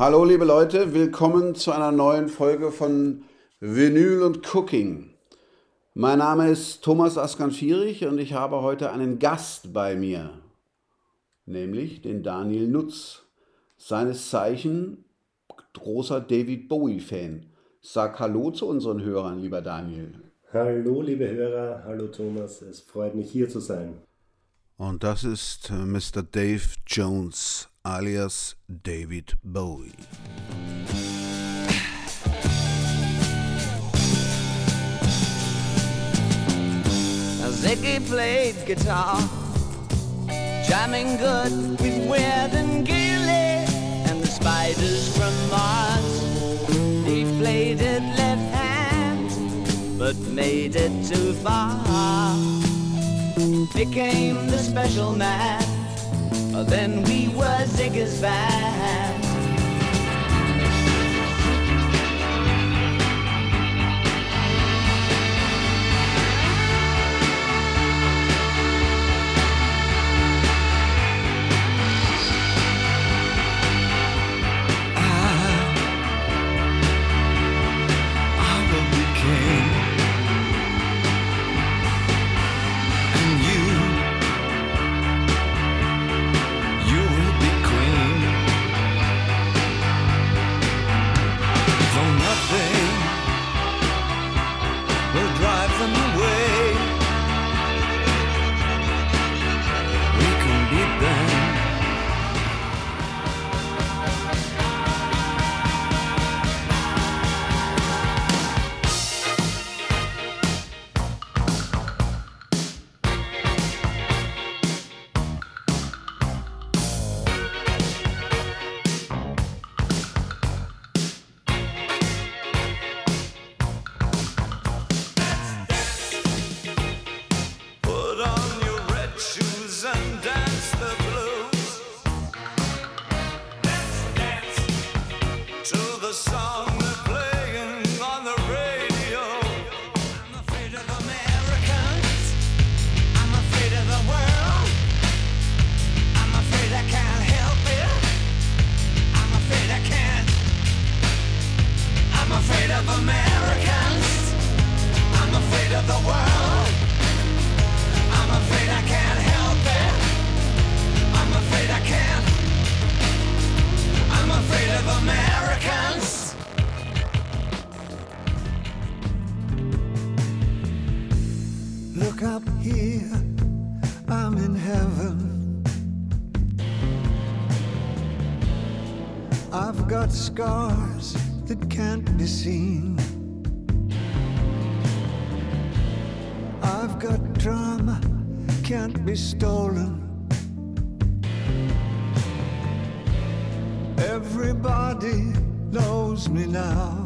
Hallo liebe Leute, willkommen zu einer neuen Folge von Vinyl und Cooking. Mein Name ist Thomas Askan-Fierich und ich habe heute einen Gast bei mir, nämlich den Daniel Nutz, seines Zeichen großer David Bowie-Fan. Sag Hallo zu unseren Hörern, lieber Daniel. Hallo liebe Hörer, hallo Thomas, es freut mich hier zu sein. Und das ist äh, Mr. Dave Jones alias David Bowie. Ziggy played guitar, jamming good with Weird and Gilly and the spiders from Mars. He played it left hand, but made it too far. Became the special man, then we were Ziggy's band.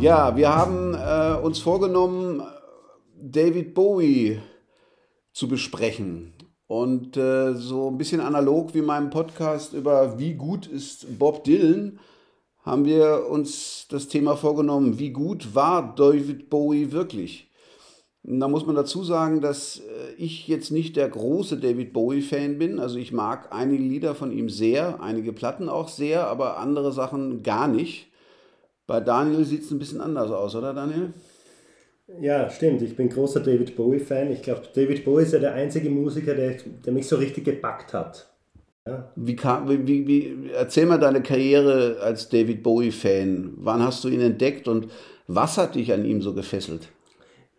Ja, wir haben äh, uns vorgenommen, David Bowie zu besprechen. Und äh, so ein bisschen analog wie meinem Podcast über wie gut ist Bob Dylan haben wir uns das Thema vorgenommen, wie gut war David Bowie wirklich? Und da muss man dazu sagen, dass äh, ich jetzt nicht der große David Bowie-Fan bin. Also ich mag einige Lieder von ihm sehr, einige Platten auch sehr, aber andere Sachen gar nicht. Bei Daniel sieht es ein bisschen anders aus, oder Daniel? Ja, stimmt. Ich bin großer David Bowie-Fan. Ich glaube, David Bowie ist ja der einzige Musiker, der, der mich so richtig gepackt hat. Ja. Wie kam, wie, wie, erzähl mal deine Karriere als David Bowie-Fan. Wann hast du ihn entdeckt und was hat dich an ihm so gefesselt?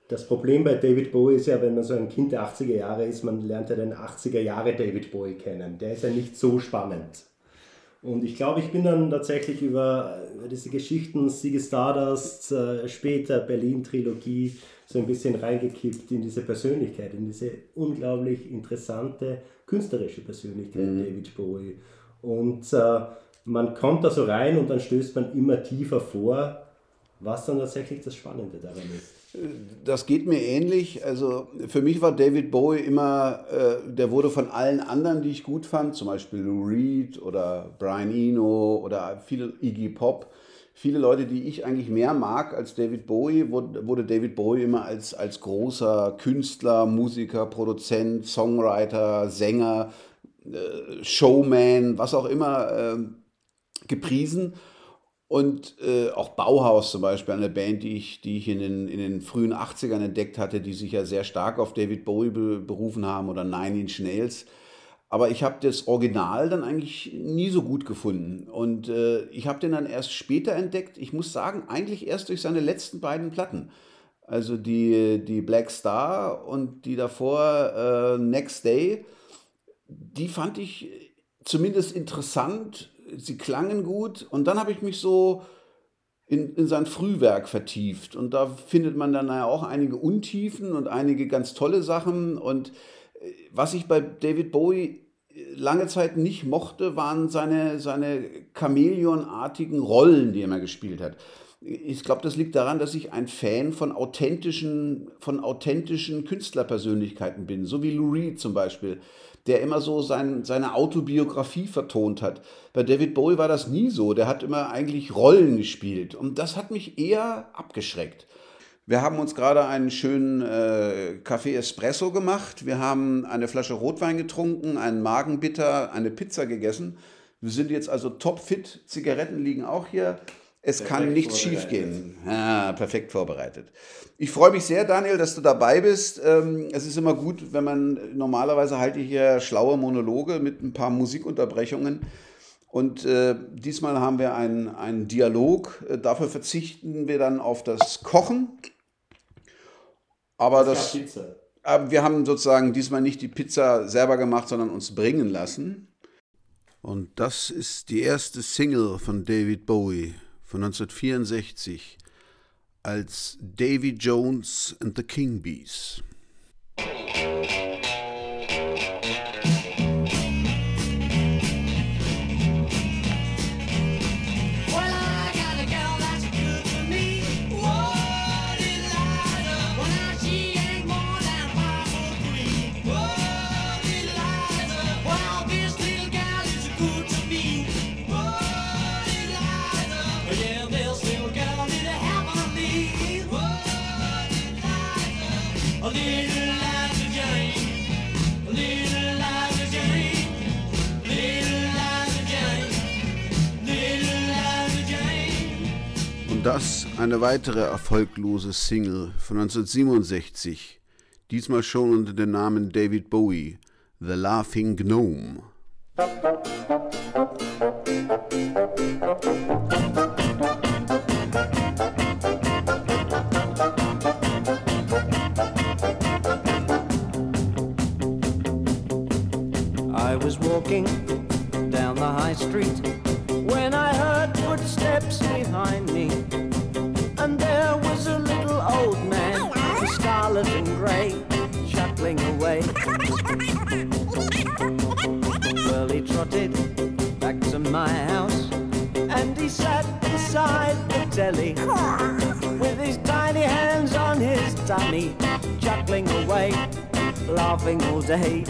Das Problem bei David Bowie ist ja, wenn man so ein Kind der 80er Jahre ist, man lernt ja den 80er Jahre David Bowie kennen. Der ist ja nicht so spannend. Und ich glaube, ich bin dann tatsächlich über, diese Geschichten, Siege Stardust, äh, später Berlin-Trilogie, so ein bisschen reingekippt in diese Persönlichkeit, in diese unglaublich interessante künstlerische Persönlichkeit mhm. David Bowie. Und äh, man kommt da so rein und dann stößt man immer tiefer vor, was dann tatsächlich das Spannende daran ist. Das geht mir ähnlich. Also für mich war David Bowie immer, äh, der wurde von allen anderen, die ich gut fand, zum Beispiel Lou Reed oder Brian Eno oder viele Iggy Pop, viele Leute, die ich eigentlich mehr mag als David Bowie, wurde, David Bowie immer als, als großer Künstler, Musiker, Produzent, Songwriter, Sänger, äh, Showman, was auch immer äh, gepriesen. Und äh, auch Bauhaus zum Beispiel, eine Band, die ich, die ich in, den, in den frühen 80ern entdeckt hatte, die sich ja sehr stark auf David Bowie be berufen haben oder Nine Inch Nails. Aber ich habe das Original dann eigentlich nie so gut gefunden. Und äh, ich habe den dann erst später entdeckt. Ich muss sagen, eigentlich erst durch seine letzten beiden Platten. Also die, die Black Star und die davor äh, Next Day. Die fand ich zumindest interessant sie klangen gut und dann habe ich mich so in, in sein Frühwerk vertieft. Und da findet man dann ja auch einige Untiefen und einige ganz tolle Sachen. Und äh, was ich bei David Bowie äh, lange Zeit nicht mochte, waren seine, seine Chamäleonartigen Rollen, die er immer gespielt hat. Ich glaube, das liegt daran, dass ich ein Fan von authentischen, von authentischen Künstlerpersönlichkeiten bin, so wie Lou Reed zum Beispiel der immer so sein, seine Autobiografie vertont hat. Bei David Bowie war das nie so. Der hat immer eigentlich Rollen gespielt. Und das hat mich eher abgeschreckt. Wir haben uns gerade einen schönen äh, Kaffee Espresso gemacht. Wir haben eine Flasche Rotwein getrunken, einen Magenbitter, eine Pizza gegessen. Wir sind jetzt also topfit. Zigaretten liegen auch hier. Es perfekt kann nichts schiefgehen. Ja, perfekt vorbereitet. Ich freue mich sehr, Daniel, dass du dabei bist. Ähm, es ist immer gut, wenn man normalerweise halte ich hier schlaue Monologe mit ein paar Musikunterbrechungen. Und äh, diesmal haben wir einen, einen Dialog. Äh, dafür verzichten wir dann auf das Kochen. Aber das, das aber wir haben sozusagen diesmal nicht die Pizza selber gemacht, sondern uns bringen lassen. Und das ist die erste Single von David Bowie von 1964 als Davy Jones and the King Bees. Das eine weitere erfolglose Single von 1967, diesmal schon unter dem Namen David Bowie, The Laughing Gnome. I was walking down the high street when I heard footsteps behind me. And there was a little old man, scarlet and grey, chuckling away. well, he trotted back to my house, and he sat beside the telly with his tiny hands on his tummy, chuckling away, laughing all day.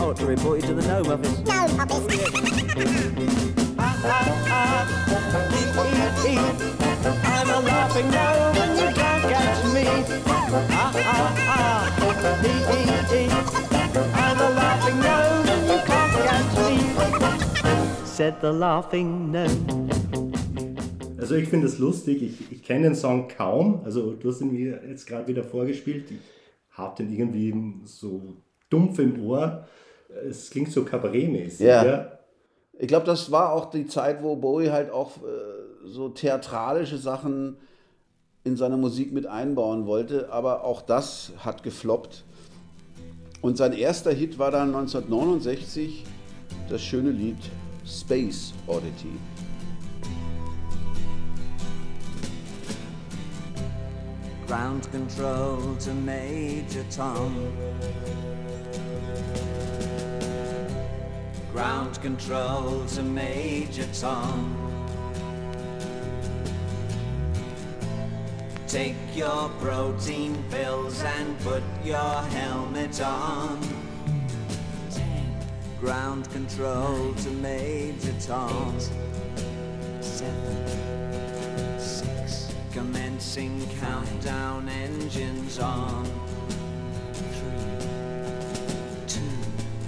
Oh, to report you to the gnome office. Gnome office. I'm a laughing gnome and you can't catch me. Ah, ah, ah. Ee, ee, ee. I'm a laughing gnome and you can't catch me. Said the laughing gnome. Also ich finde es lustig, ich, ich kenne den Song kaum, also du hast ihn mir jetzt gerade wieder vorgespielt, ich habe den irgendwie so dumpf im Ohr, es klingt so kabarettmäßig. Ja. ja. Ich glaube, das war auch die Zeit, wo Bowie halt auch äh, so theatralische Sachen in seine Musik mit einbauen wollte, aber auch das hat gefloppt. Und sein erster Hit war dann 1969 das schöne Lied Space Oddity. Ground control to Major Tom. Ground control to Major Tom. Take your protein pills and put your helmet on. Ground control to Major Tom. Eight, seven, six. Commencing countdown engines on.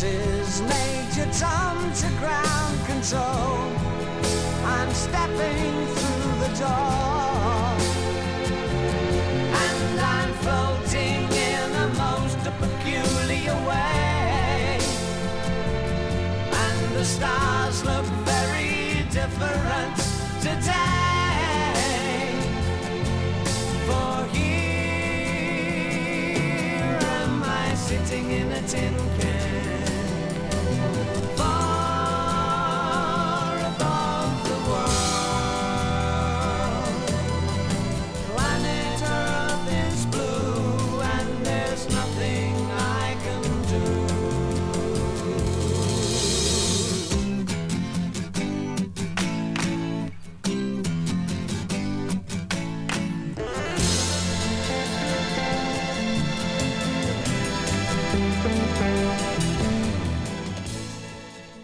To ground control. I'm stepping through the door. And I'm floating in a most peculiar way. And the stars look very different today. For here am I sitting in a tin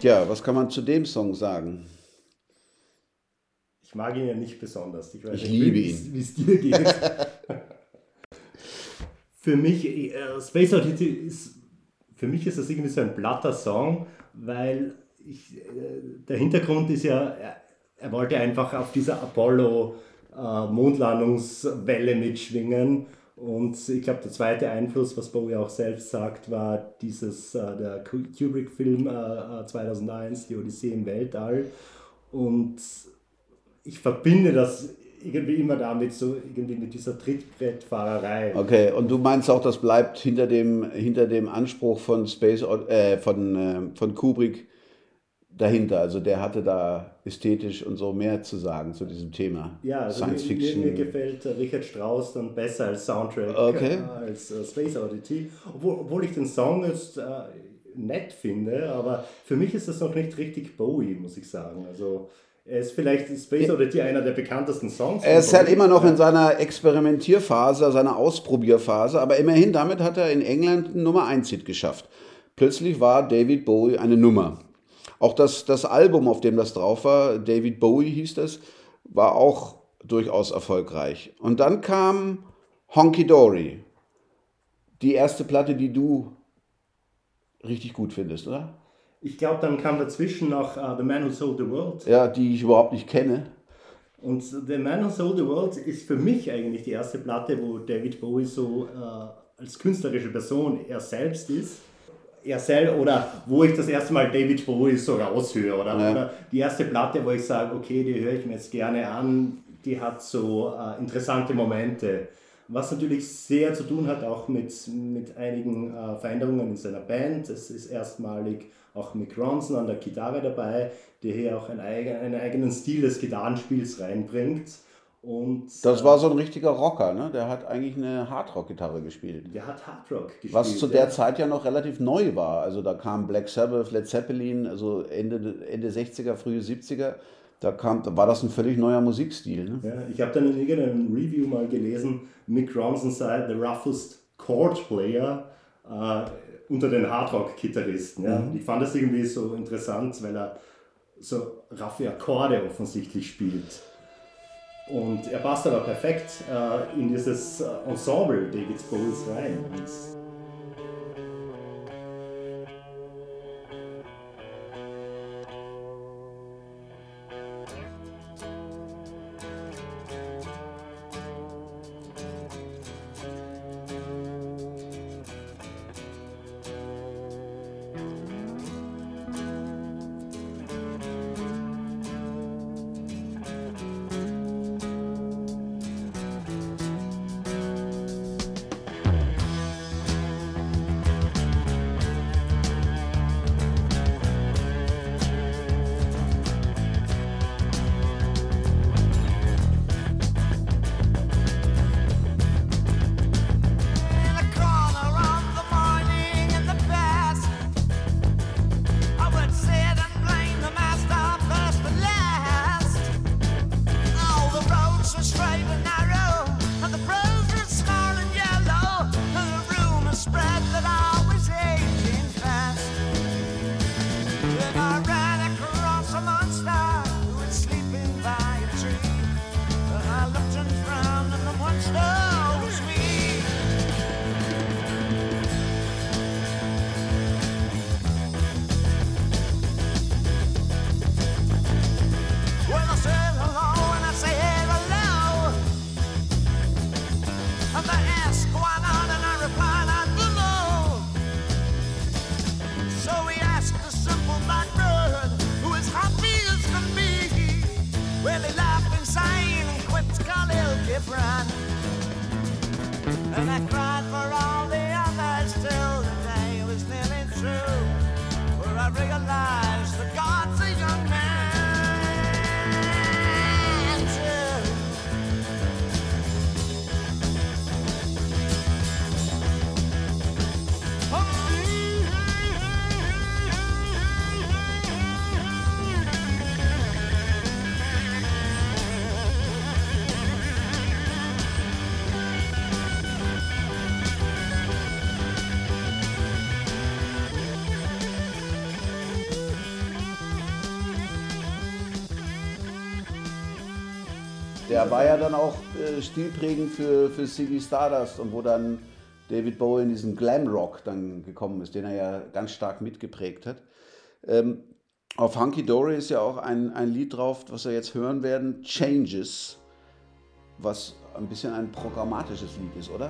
Ja, was kann man zu dem Song sagen? Ich mag ihn ja nicht besonders. Ich, ich liebe ihn. Wie es dir geht. für mich, äh, Space Oddity ist, für mich ist das irgendwie so ein platter Song, weil ich, äh, der Hintergrund ist ja, er, er wollte einfach auf dieser Apollo-Mondlandungswelle äh, mitschwingen und ich glaube, der zweite Einfluss, was Bowie auch selbst sagt, war dieses, äh, der Kubrick-Film äh, 2001, äh, Die Odyssee im Weltall. Und ich verbinde das irgendwie immer damit, so irgendwie mit dieser Trittbrettfahrerei. Okay, und du meinst auch, das bleibt hinter dem, hinter dem Anspruch von Space, äh, von, äh, von Kubrick dahinter. Also der hatte da ästhetisch und so mehr zu sagen zu diesem Thema. Ja, also Science mir, Fiction. Mir, mir gefällt Richard Strauss dann besser als Soundtrack okay. äh, als äh, Space Oddity. Obwohl, obwohl ich den Song jetzt äh, nett finde, aber für mich ist das noch nicht richtig Bowie, muss ich sagen. Also er ist vielleicht Space Oddity einer der bekanntesten Songs. Er ist halt immer noch in seiner Experimentierphase, seiner Ausprobierphase, aber immerhin damit hat er in England einen Nummer 1 Hit geschafft. Plötzlich war David Bowie eine Nummer. Auch das, das Album, auf dem das drauf war, David Bowie hieß das, war auch durchaus erfolgreich. Und dann kam Honky Dory, die erste Platte, die du richtig gut findest, oder? Ich glaube, dann kam dazwischen noch uh, The Man Who Sold the World. Ja, die ich überhaupt nicht kenne. Und The Man Who Sold the World ist für mich eigentlich die erste Platte, wo David Bowie so uh, als künstlerische Person er selbst ist er oder wo ich das erste Mal David Bowie so raushöre oder, ja. oder die erste Platte, wo ich sage, okay, die höre ich mir jetzt gerne an, die hat so äh, interessante Momente. Was natürlich sehr zu tun hat auch mit, mit einigen äh, Veränderungen in seiner Band. Es ist erstmalig auch Mick Ronson an der Gitarre dabei, der hier auch einen, eigen, einen eigenen Stil des Gitarrenspiels reinbringt. Und, das war so ein richtiger Rocker, ne? Der hat eigentlich eine Hardrock-Gitarre gespielt. Der hat Hardrock gespielt. Was zu der ja. Zeit ja noch relativ neu war. Also da kam Black Sabbath, Led Zeppelin, also Ende, Ende 60er, frühe 70er. Da, kam, da war das ein völlig neuer Musikstil. Ne? Ja, ich habe dann in irgendeinem Review mal gelesen, Mick Ronson sei the roughest chord player äh, unter den Hardrock-Gitarristen. Ja? Mhm. Ich fand das irgendwie so interessant, weil er so raffe Akkorde offensichtlich spielt. Und er passt aber perfekt äh, in dieses äh, Ensemble David Bowies rein. Und Der war ja dann auch äh, stilprägend für, für Ziggy Stardust und wo dann David Bowie in diesen Glamrock dann gekommen ist, den er ja ganz stark mitgeprägt hat. Ähm, auf Hunky Dory ist ja auch ein, ein Lied drauf, was wir jetzt hören werden, Changes, was ein bisschen ein programmatisches Lied ist, oder?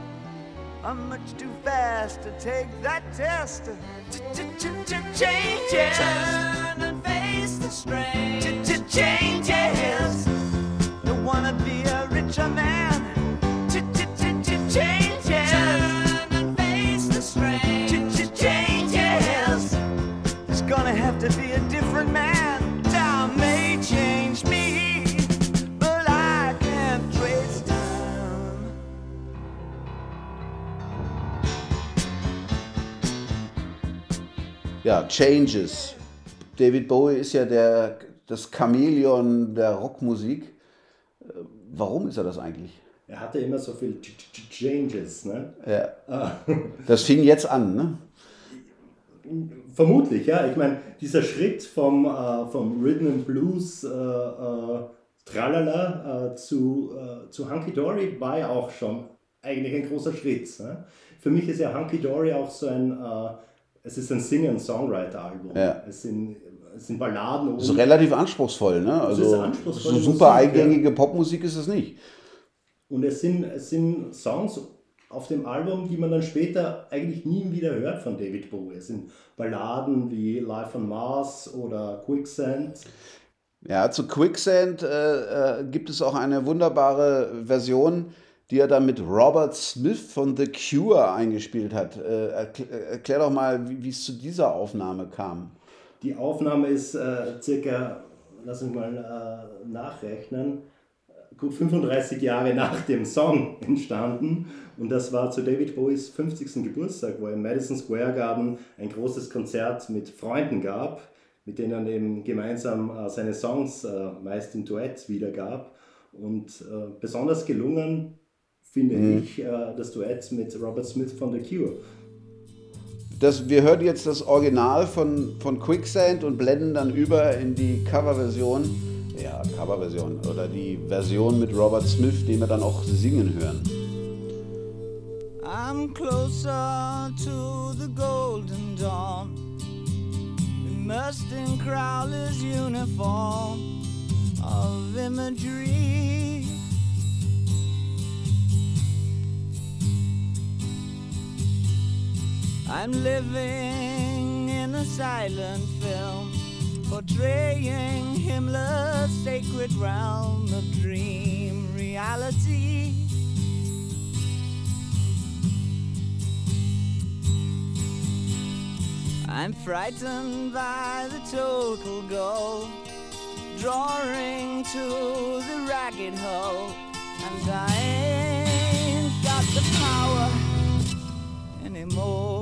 I'm much too fast to take that test. Changes. Turn and face the strain. Changes. Don't wanna be a richer man. Changes. Turn and face the strain. Changes. It's gonna have to be a Ja, Changes. David Bowie ist ja der, das Chamäleon der Rockmusik. Äh, warum ist er das eigentlich? Er hatte immer so viel Changes. Ne? Ja. Ah. Das fing jetzt an, ne? Vermutlich, ja. Ich meine, dieser Schritt vom, äh, vom Rhythm and Blues äh, äh, Tralala äh, zu, äh, zu Hunky Dory war ja auch schon eigentlich ein großer Schritt. Ne? Für mich ist ja Hunky Dory auch so ein es ist ein Sing-and-Songwriter-Album. Ja. Es, sind, es sind Balladen. Es ist relativ anspruchsvoll, ne? Also, es ist anspruchsvoll. So super Musik, eingängige ja. Popmusik ist es nicht. Und es sind, es sind Songs auf dem Album, die man dann später eigentlich nie wieder hört von David Bowie. Es sind Balladen wie Life on Mars oder Quicksand. Ja, zu Quicksand äh, äh, gibt es auch eine wunderbare Version, die er dann mit Robert Smith von The Cure eingespielt hat. Äh, erklär, doch mal, wie es zu dieser Aufnahme kam. Die Aufnahme ist äh, circa, lass uns mal äh, nachrechnen, gut 35 Jahre nach dem Song entstanden. Und das war zu David Bowies 50. Geburtstag, wo er im Madison Square Garden ein großes Konzert mit Freunden gab, mit denen er eben gemeinsam äh, seine Songs äh, meist im Duett wiedergab. Und äh, besonders gelungen finde mhm. ich, äh, das Duett mit Robert Smith von The Cure. Das, wir hören jetzt das Original von, von Quicksand und blenden dann über in die Coverversion. Ja, Coverversion oder die Version mit Robert Smith, die wir dann auch singen hören. I'm closer to the golden dawn, immersed in Crowley's uniform of imagery. I'm living in a silent film, portraying Himmler's sacred realm of dream reality. I'm frightened by the total goal, drawing to the ragged hole, and I ain't got the power anymore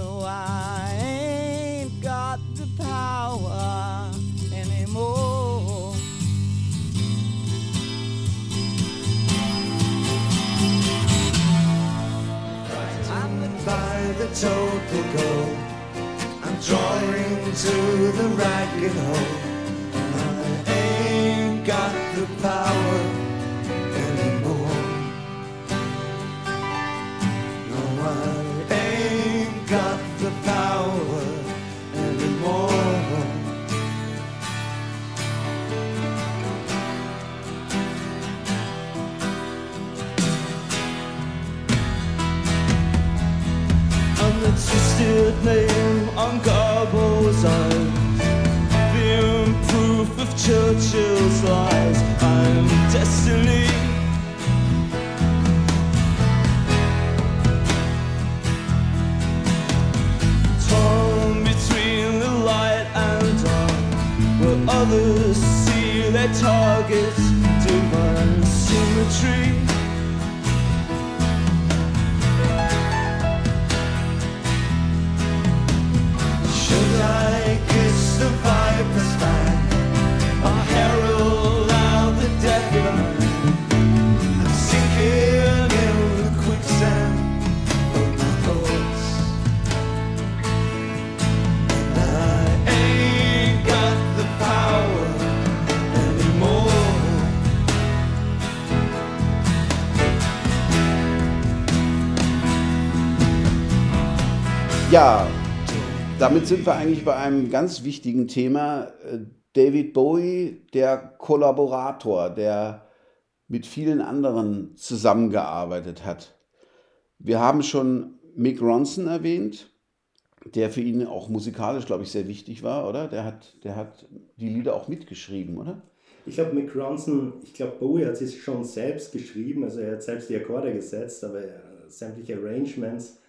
though I ain't got the power anymore. I'm by the total cold. I'm drawing to the ragged hole. I ain't got the power. Churchill's line. Ja, damit sind wir eigentlich bei einem ganz wichtigen Thema. David Bowie, der Kollaborator, der mit vielen anderen zusammengearbeitet hat. Wir haben schon Mick Ronson erwähnt, der für ihn auch musikalisch, glaube ich, sehr wichtig war, oder? Der hat, der hat die Lieder auch mitgeschrieben, oder? Ich glaube, Mick Ronson, ich glaube, Bowie hat sich schon selbst geschrieben, also er hat selbst die Akkorde gesetzt, aber sämtliche Arrangements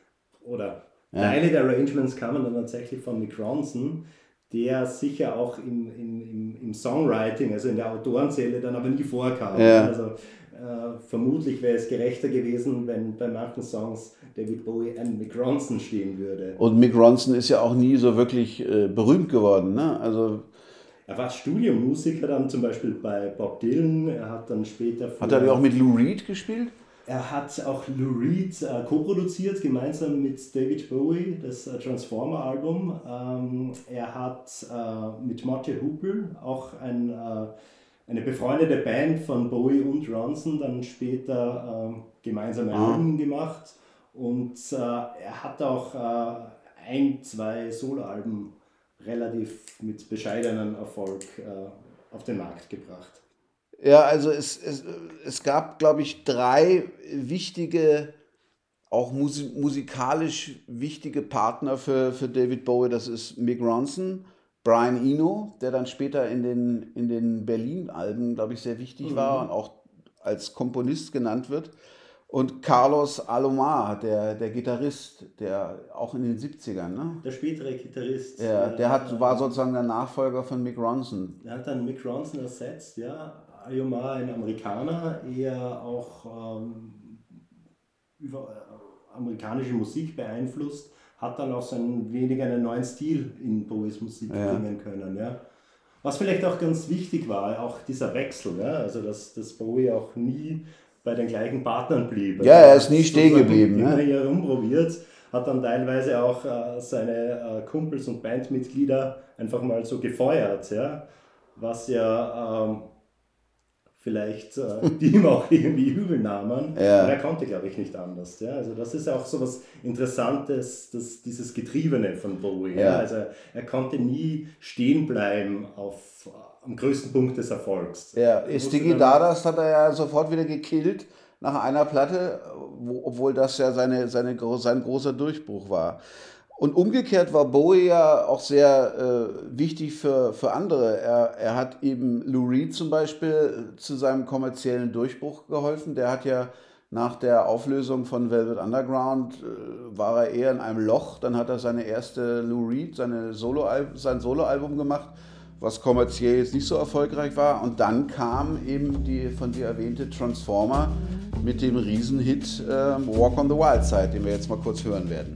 oder ja. Teile der Arrangements kamen dann tatsächlich von Mick Ronson, der sicher auch im, im, im, Songwriting, also in der Autorenzähle, dann aber nie vorkam. Ja. Also äh, vermutlich wäre es gerechter gewesen, wenn bei manchen Songs David Bowie an Mick Ronson stehen würde. Und Mick Ronson ist ja auch nie so wirklich äh, berühmt geworden. Ne? Also er war Studiomusiker dann zum Beispiel bei Bob Dylan. Er hat dann später. Hat er auch mit Lou Reed gespielt? Er hat auch Lou Reed äh, co-produziert, gemeinsam mit David Bowie, das äh, Transformer-Album. Ähm, er hat äh, mit Marty Hoople auch ein, äh, eine befreundete Band von Bowie und Ronson dann später ähm, gemeinsame ah. Alben gemacht. Und äh, er hat auch äh, ein, zwei Soloalben relativ mit bescheidenem Erfolg auf den Markt gebracht. Ja, also es, es, es gab, glaube ich, drei wichtige, auch musik musikalisch wichtige Partner für, für David Bowie. Das ist Mick Ronson, Brian Eno, der dann später in den, in den Berlin-Alben, glaube ich, sehr wichtig mhm. war und auch als Komponist genannt wird. Und Carlos Alomar, der, der Gitarrist, der auch in den 70ern, ne? Der spätere Gitarrist. Ja, der hat, war sozusagen der Nachfolger von Mick Ronson. Der hat dann Mick Ronson ersetzt, ja. Ayoma ein Amerikaner, eher auch ähm, über äh, amerikanische Musik beeinflusst, hat dann auch so ein wenig einen neuen Stil in Bowies Musik ja. bringen können. Ja. Was vielleicht auch ganz wichtig war, auch dieser Wechsel, ja, also dass, dass Bowie auch nie bei den gleichen Partnern blieb. Ja, er ist nie stehen geblieben. Immer ne? herumprobiert, hat dann teilweise auch äh, seine äh, Kumpels und Bandmitglieder einfach mal so gefeuert, ja, was ja ähm, vielleicht äh, die ihm auch irgendwie übel nahmen. Ja. Aber er konnte, glaube ich, nicht anders. Ja? Also das ist auch so was Interessantes, das, dieses Getriebene von Bowie. Ja. ja? Also er konnte nie stehen bleiben auf, am größten Punkt des Erfolgs. Ja, Stiggy Dadas hat er ja sofort wieder gekillt nach einer Platte, wo, obwohl das ja seine, seine, sein großer Durchbruch war. Und umgekehrt war Bowie ja auch sehr äh, wichtig für, für andere. Er, er hat eben Lou Reed zum Beispiel zu seinem kommerziellen Durchbruch geholfen. Der hat ja nach der Auflösung von Velvet Underground äh, war er eher in einem Loch. Dann hat er seine erste Lou Reed, seine Solo sein Soloalbum gemacht, was kommerziell jetzt nicht so erfolgreich war. Und dann kam eben die von dir erwähnte Transformer mit dem Riesenhit äh, Walk on the Wild Side, den wir jetzt mal kurz hören werden.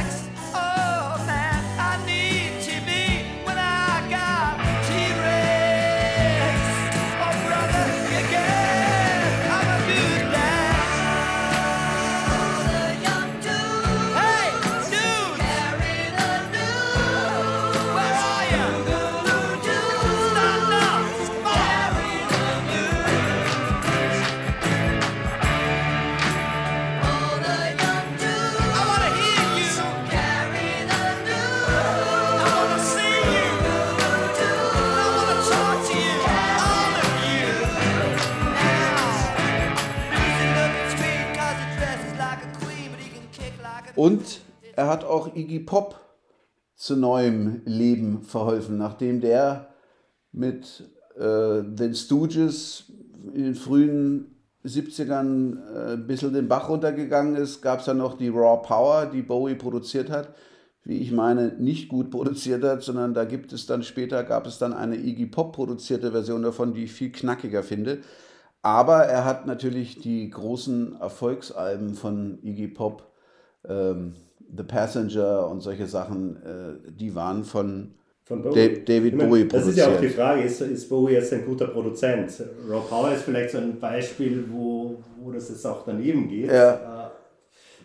hat auch Iggy Pop zu neuem Leben verholfen, nachdem der mit äh, den Stooges in den frühen 70ern äh, ein bisschen den Bach runtergegangen ist, gab es dann noch die Raw Power, die Bowie produziert hat, wie ich meine, nicht gut produziert hat, sondern da gibt es dann später, gab es dann eine Iggy Pop produzierte Version davon, die ich viel knackiger finde. Aber er hat natürlich die großen Erfolgsalben von Iggy Pop ähm, The Passenger und solche Sachen, äh, die waren von, von Bowie. David meine, Bowie produziert. Das ist ja auch die Frage, ist, ist Bowie jetzt ein guter Produzent? Rob Power ist vielleicht so ein Beispiel, wo, wo das jetzt auch daneben geht. Ja.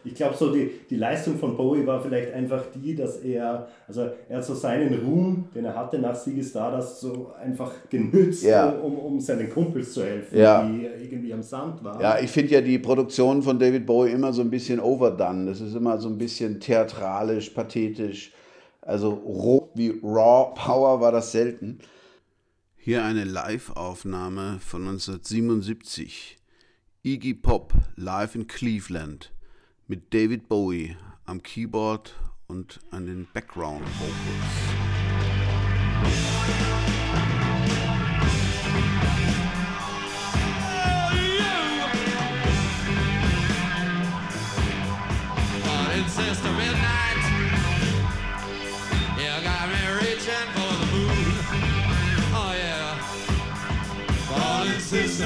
Ich glaube, so die, die Leistung von Bowie war vielleicht einfach die, dass er, also er hat so seinen Ruhm, den er hatte nach Ziggy Stardust, so einfach genützt, ja. um, um seinen Kumpels zu helfen, ja. die irgendwie am Sand waren. Ja, ich finde ja die Produktion von David Bowie immer so ein bisschen overdone. Das ist immer so ein bisschen theatralisch, pathetisch. Also roh wie Raw Power war das selten. Hier eine Live-Aufnahme von 1977. Iggy Pop live in Cleveland mit David Bowie am Keyboard und an den Background Vocals.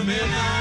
midnight.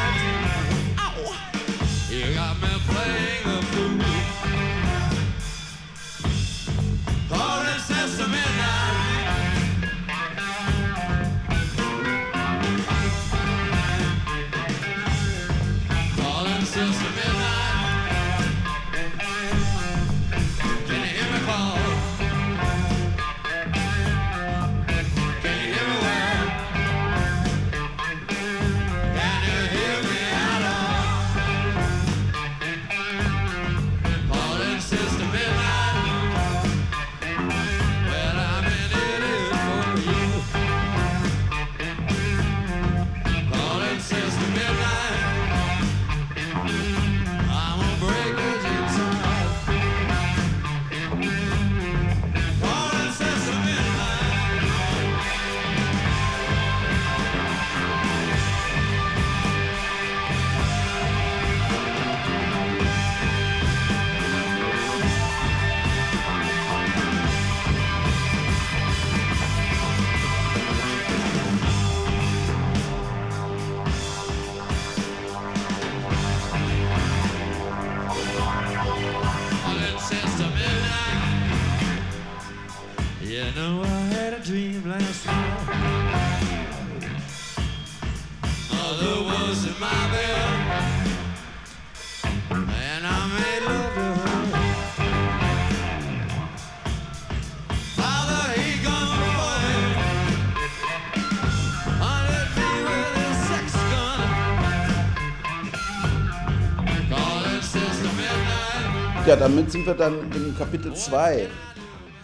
Damit sind wir dann in Kapitel 2.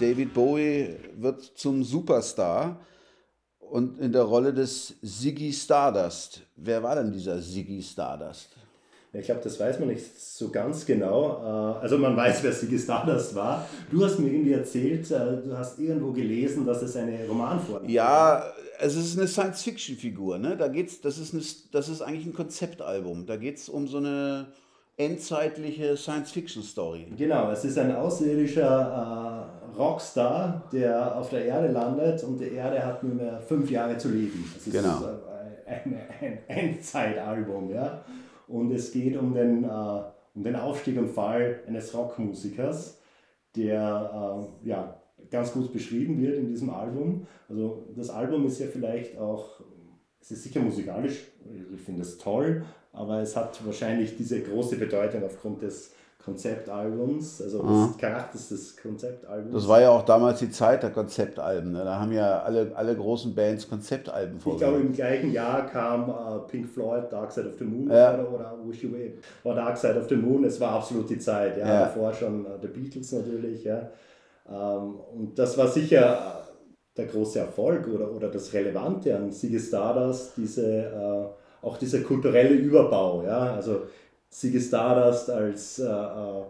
David Bowie wird zum Superstar und in der Rolle des Ziggy Stardust. Wer war denn dieser Ziggy Stardust? Ich glaube, das weiß man nicht so ganz genau. Äh, also man weiß, wer Ziggy Stardust war. Du hast mir irgendwie erzählt, äh, du hast irgendwo gelesen, dass es eine Romanform ist. Ja, es ist eine Science-Fiction-Figur. Ne? Da geht's, das, ist eine, das ist eigentlich ein Konzeptalbum. Da geht es um so eine endzeitliche Science-Fiction-Story. Genau, es ist ein außerirdischer äh, Rockstar, der auf der Erde landet und die Erde hat nur mehr fünf Jahre zu leben. Das ist genau. ein, ein Endzeitalbum. Ja? Und es geht um den, äh, um den Aufstieg und Fall eines Rockmusikers, der äh, ja, ganz gut beschrieben wird in diesem Album. Also das Album ist ja vielleicht auch, es ist sicher musikalisch, ich finde es toll, aber es hat wahrscheinlich diese große Bedeutung aufgrund des Konzeptalbums, also des mhm. Charakters des Konzeptalbums. Das war ja auch damals die Zeit der Konzeptalben. Ne? Da haben ja alle, alle großen Bands Konzeptalben vorgelegt. Ich glaube, im gleichen Jahr kam uh, Pink Floyd, Dark Side of the Moon ja. oder, oder Wish You Were, war Dark Side of the Moon. Es war absolut die Zeit. Ja? ja. Davor schon uh, The Beatles natürlich. Ja? Ähm, und das war sicher uh, der große Erfolg oder, oder das Relevante an Ziggy Stardust, diese auch dieser kulturelle Überbau. Ja? Also Ziggy Stardust als äh, äh,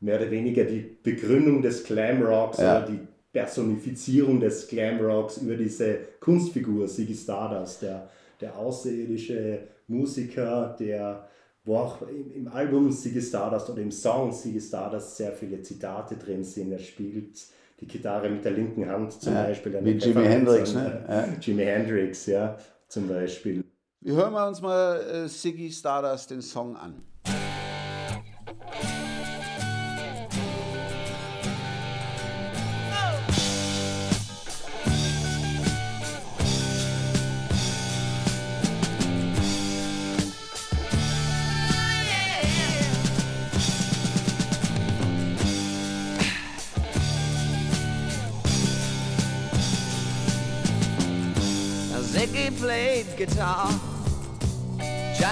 mehr oder weniger die Begründung des Glamrocks ja. oder die Personifizierung des Glamrocks über diese Kunstfigur Ziggy Stardust, der, der außerirdische Musiker, der wo auch im, im Album Ziggy Stardust oder im Song Ziggy Stardust sehr viele Zitate drin sind. Er spielt die Gitarre mit der linken Hand zum ja, Beispiel. Wie Jimi Hendrix, ne? Ja. Jimi Hendrix, ja, zum Beispiel. Wir hören wir uns mal äh, Siggy Stardust den Song an. Played guitar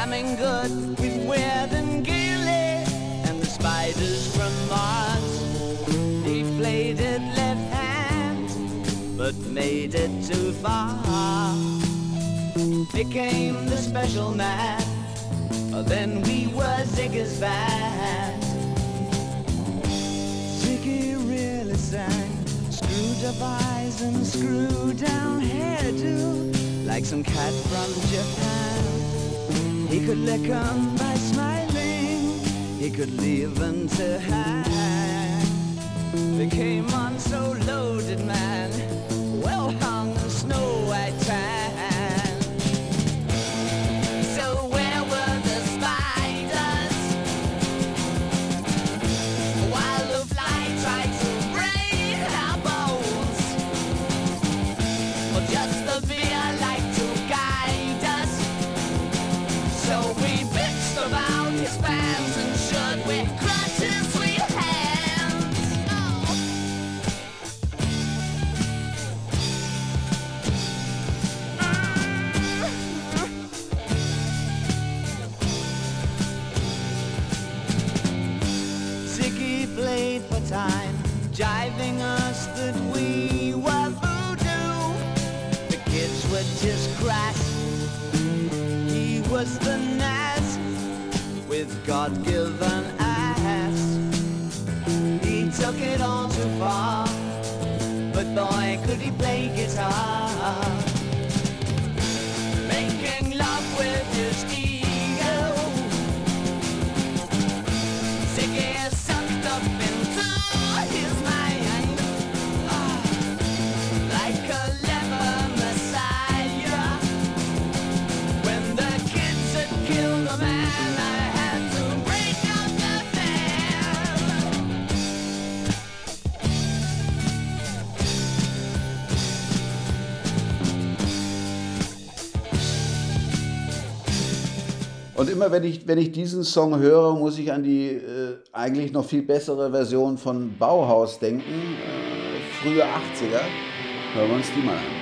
jamming good with Weird and Gilly and the spiders from Mars. He played it left hand, but made it too far. Became the special man, then we were Ziggy's band. Ziggy really sang, screwed up eyes and screwed down hairdo, like some cat from Japan. He could lick 'em by smiling. He could leave to hang. They came on so loaded, man. He was the Nas with God-given ass. He took it all too far, but boy, could he play guitar. Immer wenn ich, wenn ich diesen Song höre, muss ich an die äh, eigentlich noch viel bessere Version von Bauhaus denken, äh, frühe 80er. Hören wir uns die mal an.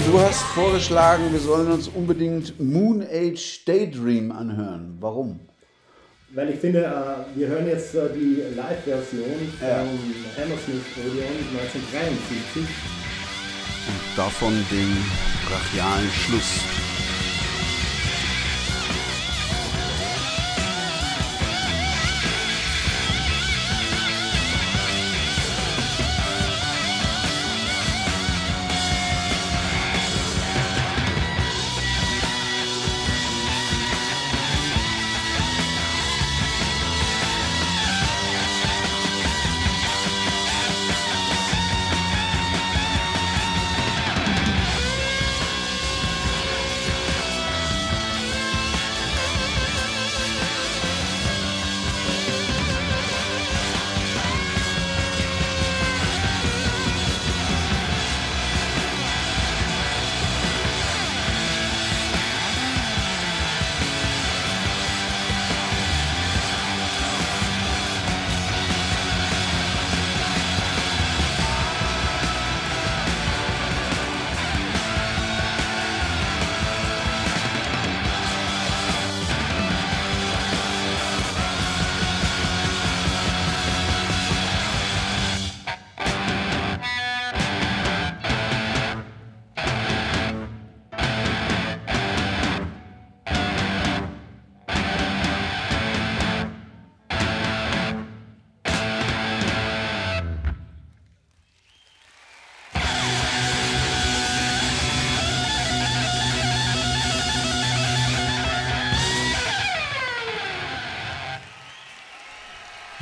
Und du hast vorgeschlagen, wir sollen uns unbedingt Moon Age Daydream anhören. Warum? Weil ich finde, äh, wir hören jetzt äh, die Live-Version ja. vom Hammersmith Odeon 1973. Und davon den brachialen Schluss.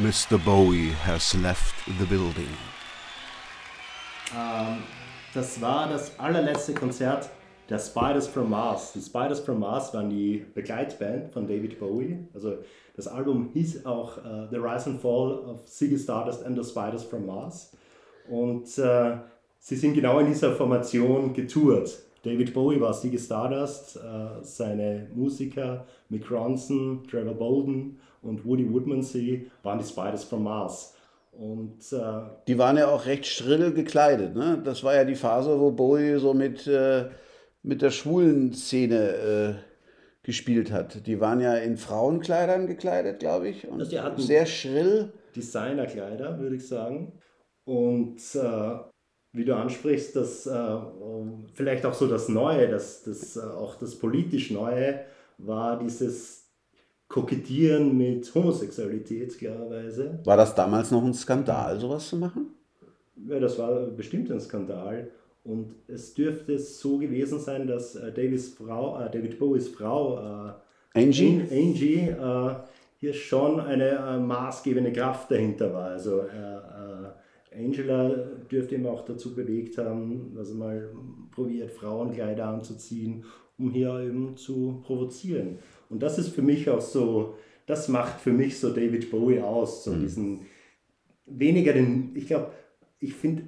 Mr. Bowie has left the building. Ähm, das war das allerletzte Konzert der Spiders from Mars. Die Spiders from Mars waren die Begleitband von David Bowie. Also das Album hieß auch uh, The Rise and Fall of Ziggy Stardust and the Spiders from Mars. Und uh, sie sind genau in dieser Formation getourt. David Bowie war Ziggy Stardust, uh, seine Musiker Mick Ronson, Trevor Bolden und Woody Woodmansey waren die Spiders from Mars. Und, äh, die waren ja auch recht schrill gekleidet. Ne? Das war ja die Phase, wo Bowie so mit, äh, mit der schwulen Szene äh, gespielt hat. Die waren ja in Frauenkleidern gekleidet, glaube ich. Und also sehr schrill. Designerkleider, würde ich sagen. Und äh, wie du ansprichst, dass äh, vielleicht auch so das Neue, das, das, äh, auch das politisch Neue war dieses Kokettieren mit Homosexualität, klarerweise. War das damals noch ein Skandal, sowas zu machen? Ja, das war bestimmt ein Skandal. Und es dürfte so gewesen sein, dass äh, Davis Frau, äh, David Bowies Frau äh, Angie, Angie äh, hier schon eine äh, maßgebende Kraft dahinter war. Also äh, Angela dürfte ihm auch dazu bewegt haben, dass er mal probiert, Frauenkleider anzuziehen, um hier eben zu provozieren. Und das ist für mich auch so, das macht für mich so David Bowie aus, so mhm. diesen weniger den, ich glaube, ich finde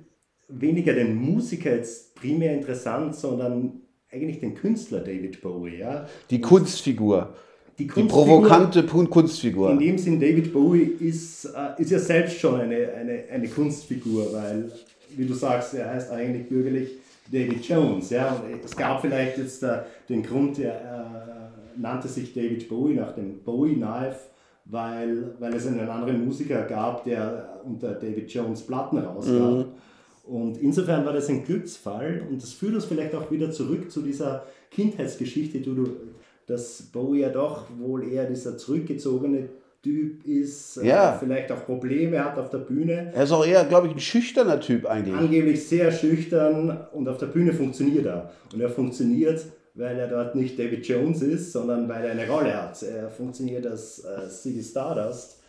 weniger den Musiker jetzt primär interessant, sondern eigentlich den Künstler David Bowie, ja. Die Kunstfigur. die, die provokante Kunstfigur. In dem Sinn, David Bowie ist, äh, ist ja selbst schon eine, eine, eine Kunstfigur, weil, wie du sagst, er heißt eigentlich bürgerlich David Jones. Ja? Und es gab vielleicht jetzt äh, den Grund, er äh, nannte sich David Bowie nach dem Bowie Knife, weil, weil es einen anderen Musiker gab, der unter David Jones Platten rausgab. Mhm. Und insofern war das ein Glücksfall und das führt uns vielleicht auch wieder zurück zu dieser Kindheitsgeschichte, die du dass Bowie ja doch wohl eher dieser zurückgezogene Typ ist, äh, ja. äh, vielleicht auch Probleme hat auf der Bühne. Er ist auch eher, glaube ich, ein schüchterner Typ eigentlich. Angeblich sehr schüchtern und auf der Bühne funktioniert er. Und er funktioniert, weil er dort nicht David Jones ist, sondern weil er eine Rolle hat. Er funktioniert als äh, Ziggy Stardust.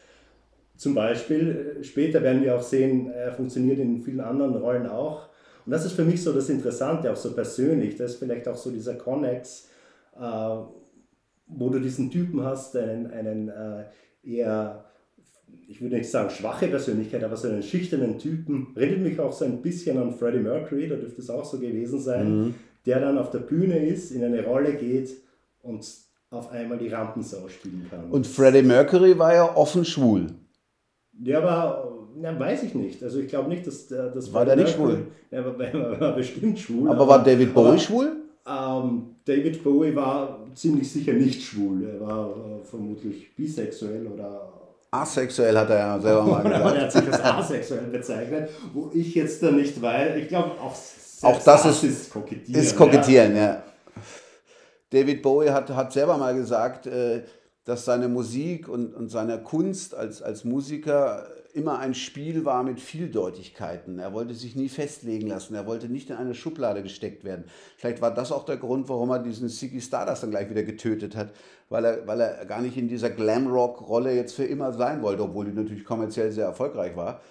Zum Beispiel, später werden wir auch sehen, er funktioniert in vielen anderen Rollen auch. Und das ist für mich so das Interessante, auch so persönlich. Das ist vielleicht auch so dieser Connex, äh, wo du diesen Typen hast, einen, einen äh, eher, ich würde nicht sagen schwache Persönlichkeit, aber so einen schüchternen Typen, redet mich auch so ein bisschen an Freddie Mercury, da dürfte es auch so gewesen sein, mhm. Der dann auf der Bühne ist, in eine Rolle geht und auf einmal die Rampensau spielen kann. Und Freddie Mercury war ja offen schwul. Der war, na, weiß ich nicht. Also ich glaube nicht, dass das war der nicht schwul. Er war, war, war, bestimmt schwul. Aber, aber war David Bowie aber, schwul? Ähm, David Bowie war ziemlich sicher nicht schwul. Er war äh, vermutlich bisexuell oder. Asexuell hat er ja selber mal gesagt. er hat sich als asexuell bezeichnet, wo ich jetzt da nicht weiß. Ich glaube, auch, auch das, ist, ist kokettieren. Ist kokettieren, ja. ja. David Bowie hat, hat selber mal gesagt, äh, dass seine Musik und, und seine Kunst als, als Musiker immer ein Spiel war mit Vieldeutigkeiten. Er wollte sich nie festlegen lassen. Er wollte nicht in eine Schublade gesteckt werden. Vielleicht war das auch der Grund, warum er diesen Ziggy Stardust dann gleich wieder getötet hat, weil er, weil er gar nicht in dieser Glamrock-Rolle jetzt für immer sein wollte, obwohl die natürlich kommerziell sehr erfolgreich war.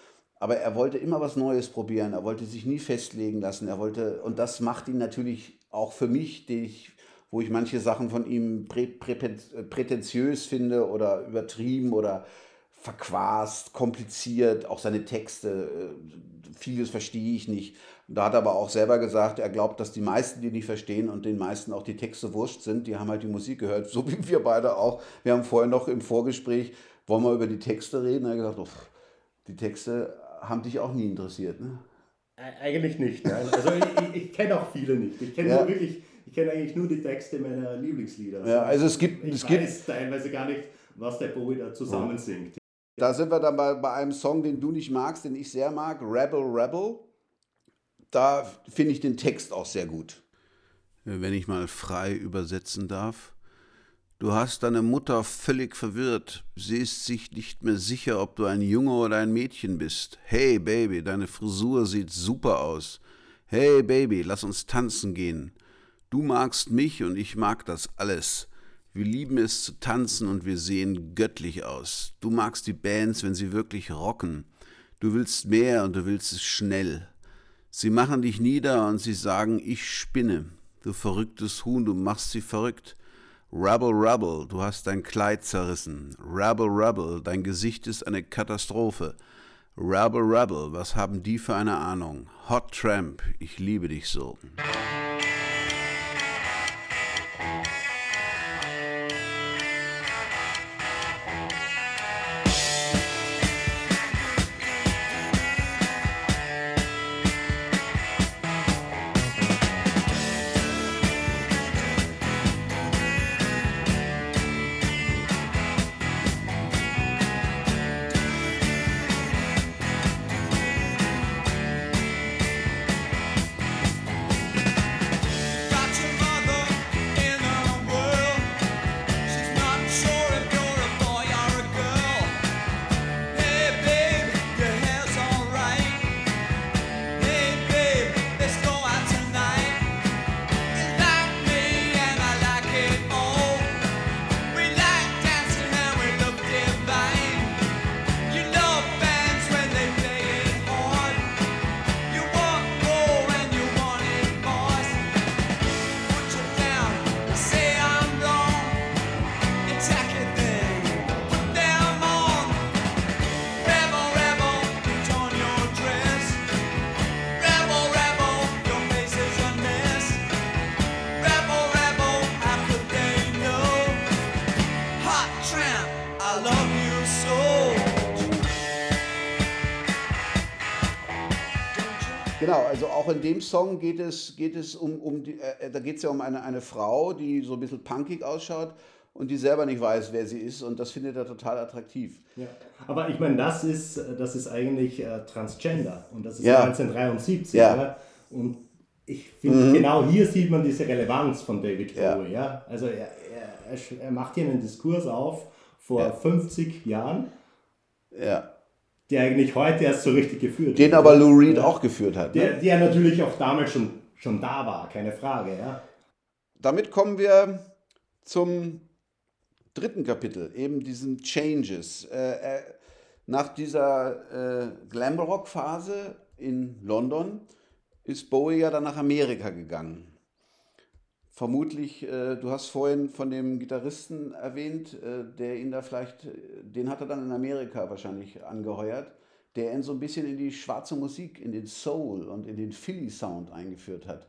Aber er wollte immer was Neues probieren. Er wollte sich nie festlegen lassen. Er wollte, und das macht ihn natürlich auch für mich, ich wo ich manche Sachen von ihm prä, prä, prätentiös finde oder übertrieben oder verquast, kompliziert, auch seine Texte, äh, vieles verstehe ich nicht. Da hat er aber auch selber gesagt, er glaubt, dass die meisten die nicht verstehen und den meisten auch die Texte wurscht sind. Die haben halt die Musik gehört, so wie wir beide auch. Wir haben vorher noch im Vorgespräch, wollen wir über die Texte reden? Er hat gesagt, oh, die Texte haben dich auch nie interessiert, ne? Eigentlich nicht. Nein. Also ich, ich, ich kenne auch viele nicht. Ich kenne ja. wirklich, ich kenne eigentlich nur die Texte meiner Lieblingslieder. Ja, also es gibt, ich es weiß gibt teilweise gar nicht, was der Bowie da zusammensingt. Da sind wir dann bei, bei einem Song, den du nicht magst, den ich sehr mag, Rebel Rebel. Da finde ich den Text auch sehr gut. Wenn ich mal frei übersetzen darf. Du hast deine Mutter völlig verwirrt. Sie ist sich nicht mehr sicher, ob du ein Junge oder ein Mädchen bist. Hey Baby, deine Frisur sieht super aus. Hey Baby, lass uns tanzen gehen. Du magst mich und ich mag das alles. Wir lieben es zu tanzen und wir sehen göttlich aus. Du magst die Bands, wenn sie wirklich rocken. Du willst mehr und du willst es schnell. Sie machen dich nieder und sie sagen, ich spinne. Du verrücktes Huhn, du machst sie verrückt. Rubble, rubble, du hast dein Kleid zerrissen. Rubble, rubble, dein Gesicht ist eine Katastrophe. Rubble, rubble, was haben die für eine Ahnung? Hot Tramp, ich liebe dich so. I in dem Song geht es, geht es um, um die, äh, da geht es ja um eine, eine Frau, die so ein bisschen punkig ausschaut und die selber nicht weiß, wer sie ist und das findet er total attraktiv. Ja. Aber ich meine, das ist, das ist eigentlich äh, Transgender und das ist ja. 1973. Ja. ja. Und ich finde, mhm. genau hier sieht man diese Relevanz von David Bowie. Ja. ja? Also er, er, er macht hier einen Diskurs auf vor ja. 50 Jahren. Ja der eigentlich heute erst so richtig geführt Den wird. aber Lou Reed ja. auch geführt hat. Ne? Der, der natürlich auch damals schon, schon da war, keine Frage. Ja. Damit kommen wir zum dritten Kapitel, eben diesen Changes. Äh, äh, nach dieser äh, Glamrock-Phase in London ist Bowie ja dann nach Amerika gegangen. Vermutlich, äh, du hast vorhin von dem Gitarristen erwähnt, äh, der ihn da vielleicht, den hat er dann in Amerika wahrscheinlich angeheuert, der ihn so ein bisschen in die schwarze Musik, in den Soul und in den Philly-Sound eingeführt hat.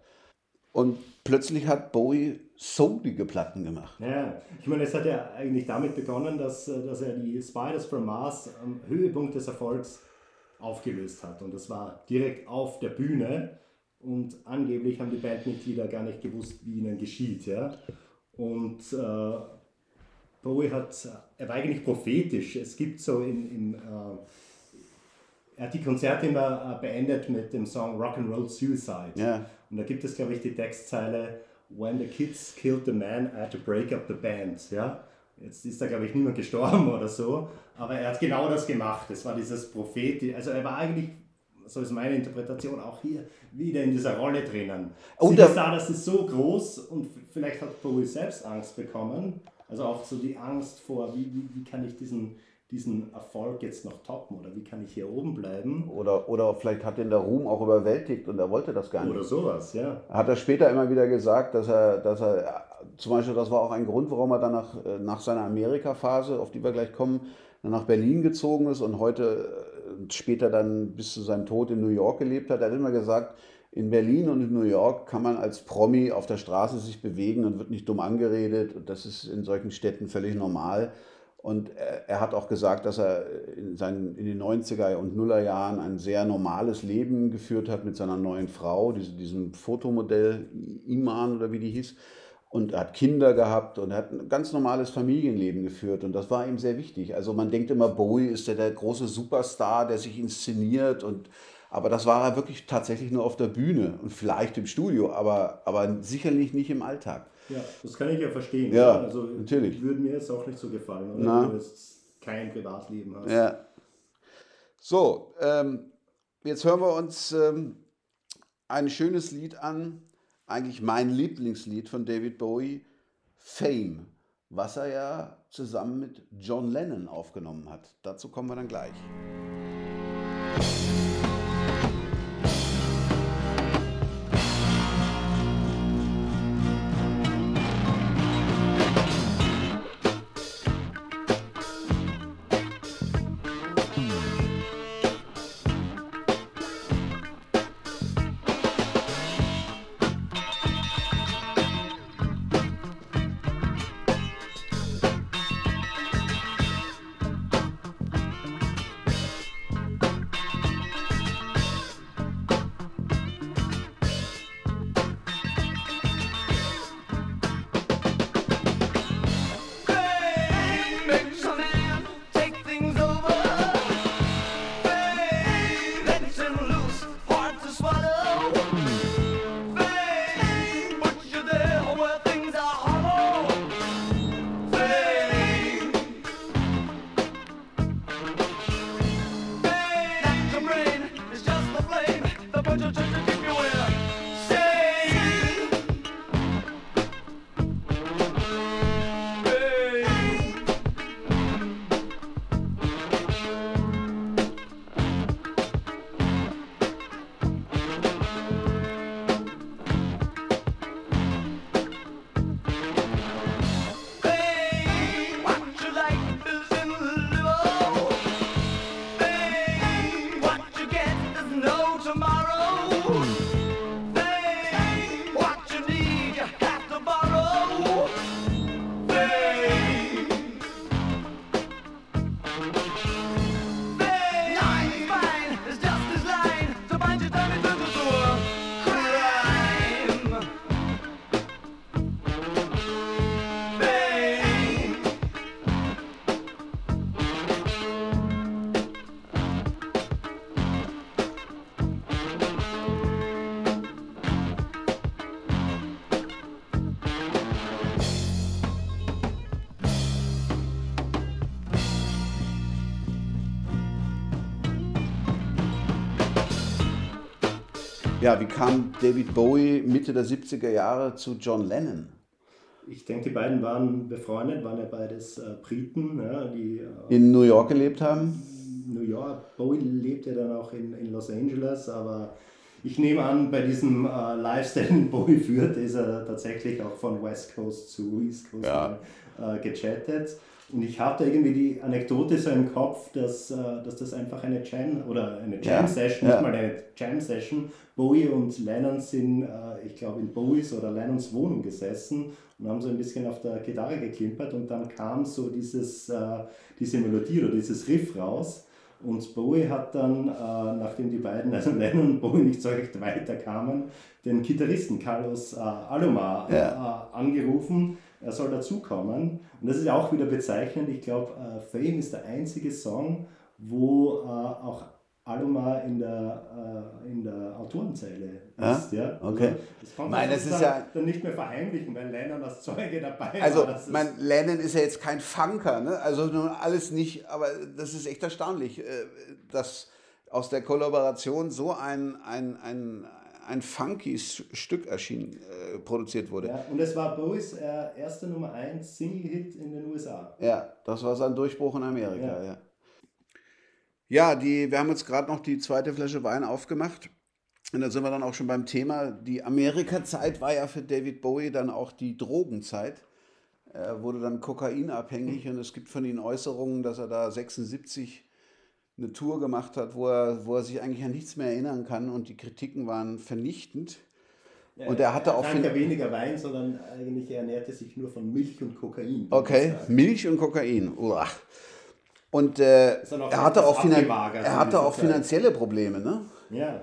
Und plötzlich hat Bowie soulige Platten gemacht. Ja, ich meine, es hat ja eigentlich damit begonnen, dass, äh, dass er die Spiders from Mars am Höhepunkt des Erfolgs aufgelöst hat. Und das war direkt auf der Bühne und angeblich haben die Bandmitglieder gar nicht gewusst, wie ihnen geschieht. Ja? Und äh, Bowie hat, er war eigentlich prophetisch. Es gibt so in, in äh, er hat die Konzerte immer äh, beendet mit dem Song Rock'n'Roll Suicide. Ja. Und da gibt es, glaube ich, die Textzeile When the kids killed the man, I had to break up the band. Ja? Jetzt ist da, glaube ich, niemand gestorben oder so, aber er hat genau das gemacht. Es war dieses Prophet, also er war eigentlich so ist meine Interpretation auch hier wieder in dieser Rolle drinnen. Und Sie da, das ist so groß und vielleicht hat Bowie selbst Angst bekommen. Also auch so die Angst vor, wie, wie, wie kann ich diesen, diesen Erfolg jetzt noch toppen oder wie kann ich hier oben bleiben? Oder, oder vielleicht hat ihn der Ruhm auch überwältigt und er wollte das gar nicht. Oder sowas, ja. Hat er später immer wieder gesagt, dass er, dass er zum Beispiel, das war auch ein Grund, warum er dann nach, nach seiner Amerika-Phase, auf die wir gleich kommen, nach Berlin gezogen ist und heute später dann bis zu seinem Tod in New York gelebt hat. Er hat immer gesagt, in Berlin und in New York kann man als Promi auf der Straße sich bewegen und wird nicht dumm angeredet. Und das ist in solchen Städten völlig normal. Und er, er hat auch gesagt, dass er in, seinen, in den 90er und Nuller Jahren ein sehr normales Leben geführt hat mit seiner neuen Frau, diese, diesem Fotomodell Iman oder wie die hieß und hat Kinder gehabt und hat ein ganz normales Familienleben geführt und das war ihm sehr wichtig. Also man denkt immer, Bowie ist der, der große Superstar, der sich inszeniert und aber das war er wirklich tatsächlich nur auf der Bühne und vielleicht im Studio, aber, aber sicherlich nicht im Alltag. Ja, das kann ich ja verstehen. Ja, also natürlich. Würde mir jetzt auch nicht so gefallen, oder? wenn du jetzt kein Privatleben hast. Ja. So, ähm, jetzt hören wir uns ähm, ein schönes Lied an, eigentlich mein Lieblingslied von David Bowie, Fame, was er ja zusammen mit John Lennon aufgenommen hat. Dazu kommen wir dann gleich. Ja, wie kam David Bowie Mitte der 70er Jahre zu John Lennon? Ich denke, die beiden waren befreundet, waren ja beides äh, Briten, ja, die äh, in New York gelebt haben. New York. Bowie lebte dann auch in, in Los Angeles, aber ich nehme an, bei diesem äh, Lifestyle, den Bowie führt, ist er tatsächlich auch von West Coast zu East Coast ja. äh, gechattet. Und ich habe da irgendwie die Anekdote so im Kopf, dass, äh, dass das einfach eine Jam oder eine Jam Session, ja. nicht mal eine Jam Session. Bowie und Lennon sind, äh, ich glaube, in Bowies oder Lennons Wohnung gesessen und haben so ein bisschen auf der Gitarre geklimpert und dann kam so dieses, äh, diese Melodie oder dieses Riff raus. Und Bowie hat dann, nachdem die beiden, also Lennon und Bowie nicht so recht weiterkamen, den Gitarristen Carlos Alomar ja. angerufen, er soll dazukommen. Und das ist ja auch wieder bezeichnend. Ich glaube, äh, Fame ist der einzige Song, wo äh, auch Alomar in der, äh, in der Autorenzeile ist. Ja? Okay. Also, das kann man das dann, ja dann nicht mehr verheimlichen, weil Lennon als Zeuge dabei also, war. Also, mein Lennon ist ja jetzt kein Funker, ne? also nun alles nicht, aber das ist echt erstaunlich, äh, dass aus der Kollaboration so ein, ein, ein, ein funky Stück erschien, äh, produziert wurde. Ja, und es war Bowies äh, erster Nummer 1 Single-Hit in den USA. Ja, das war sein Durchbruch in Amerika, ja. ja. Ja, die, wir haben jetzt gerade noch die zweite Flasche Wein aufgemacht. Und da sind wir dann auch schon beim Thema. Die Amerika-Zeit war ja für David Bowie dann auch die Drogenzeit. Er wurde dann kokainabhängig und es gibt von ihm Äußerungen, dass er da 76 eine Tour gemacht hat, wo er, wo er sich eigentlich an nichts mehr erinnern kann und die Kritiken waren vernichtend. Ja, und er hatte er auch trank ja weniger Wein, sondern eigentlich ernährte sich nur von Milch und Kokain. Okay, Milch und Kokain. Uah. Und äh, er hatte auch, er hatte auch finanzielle Probleme, ne? Ja.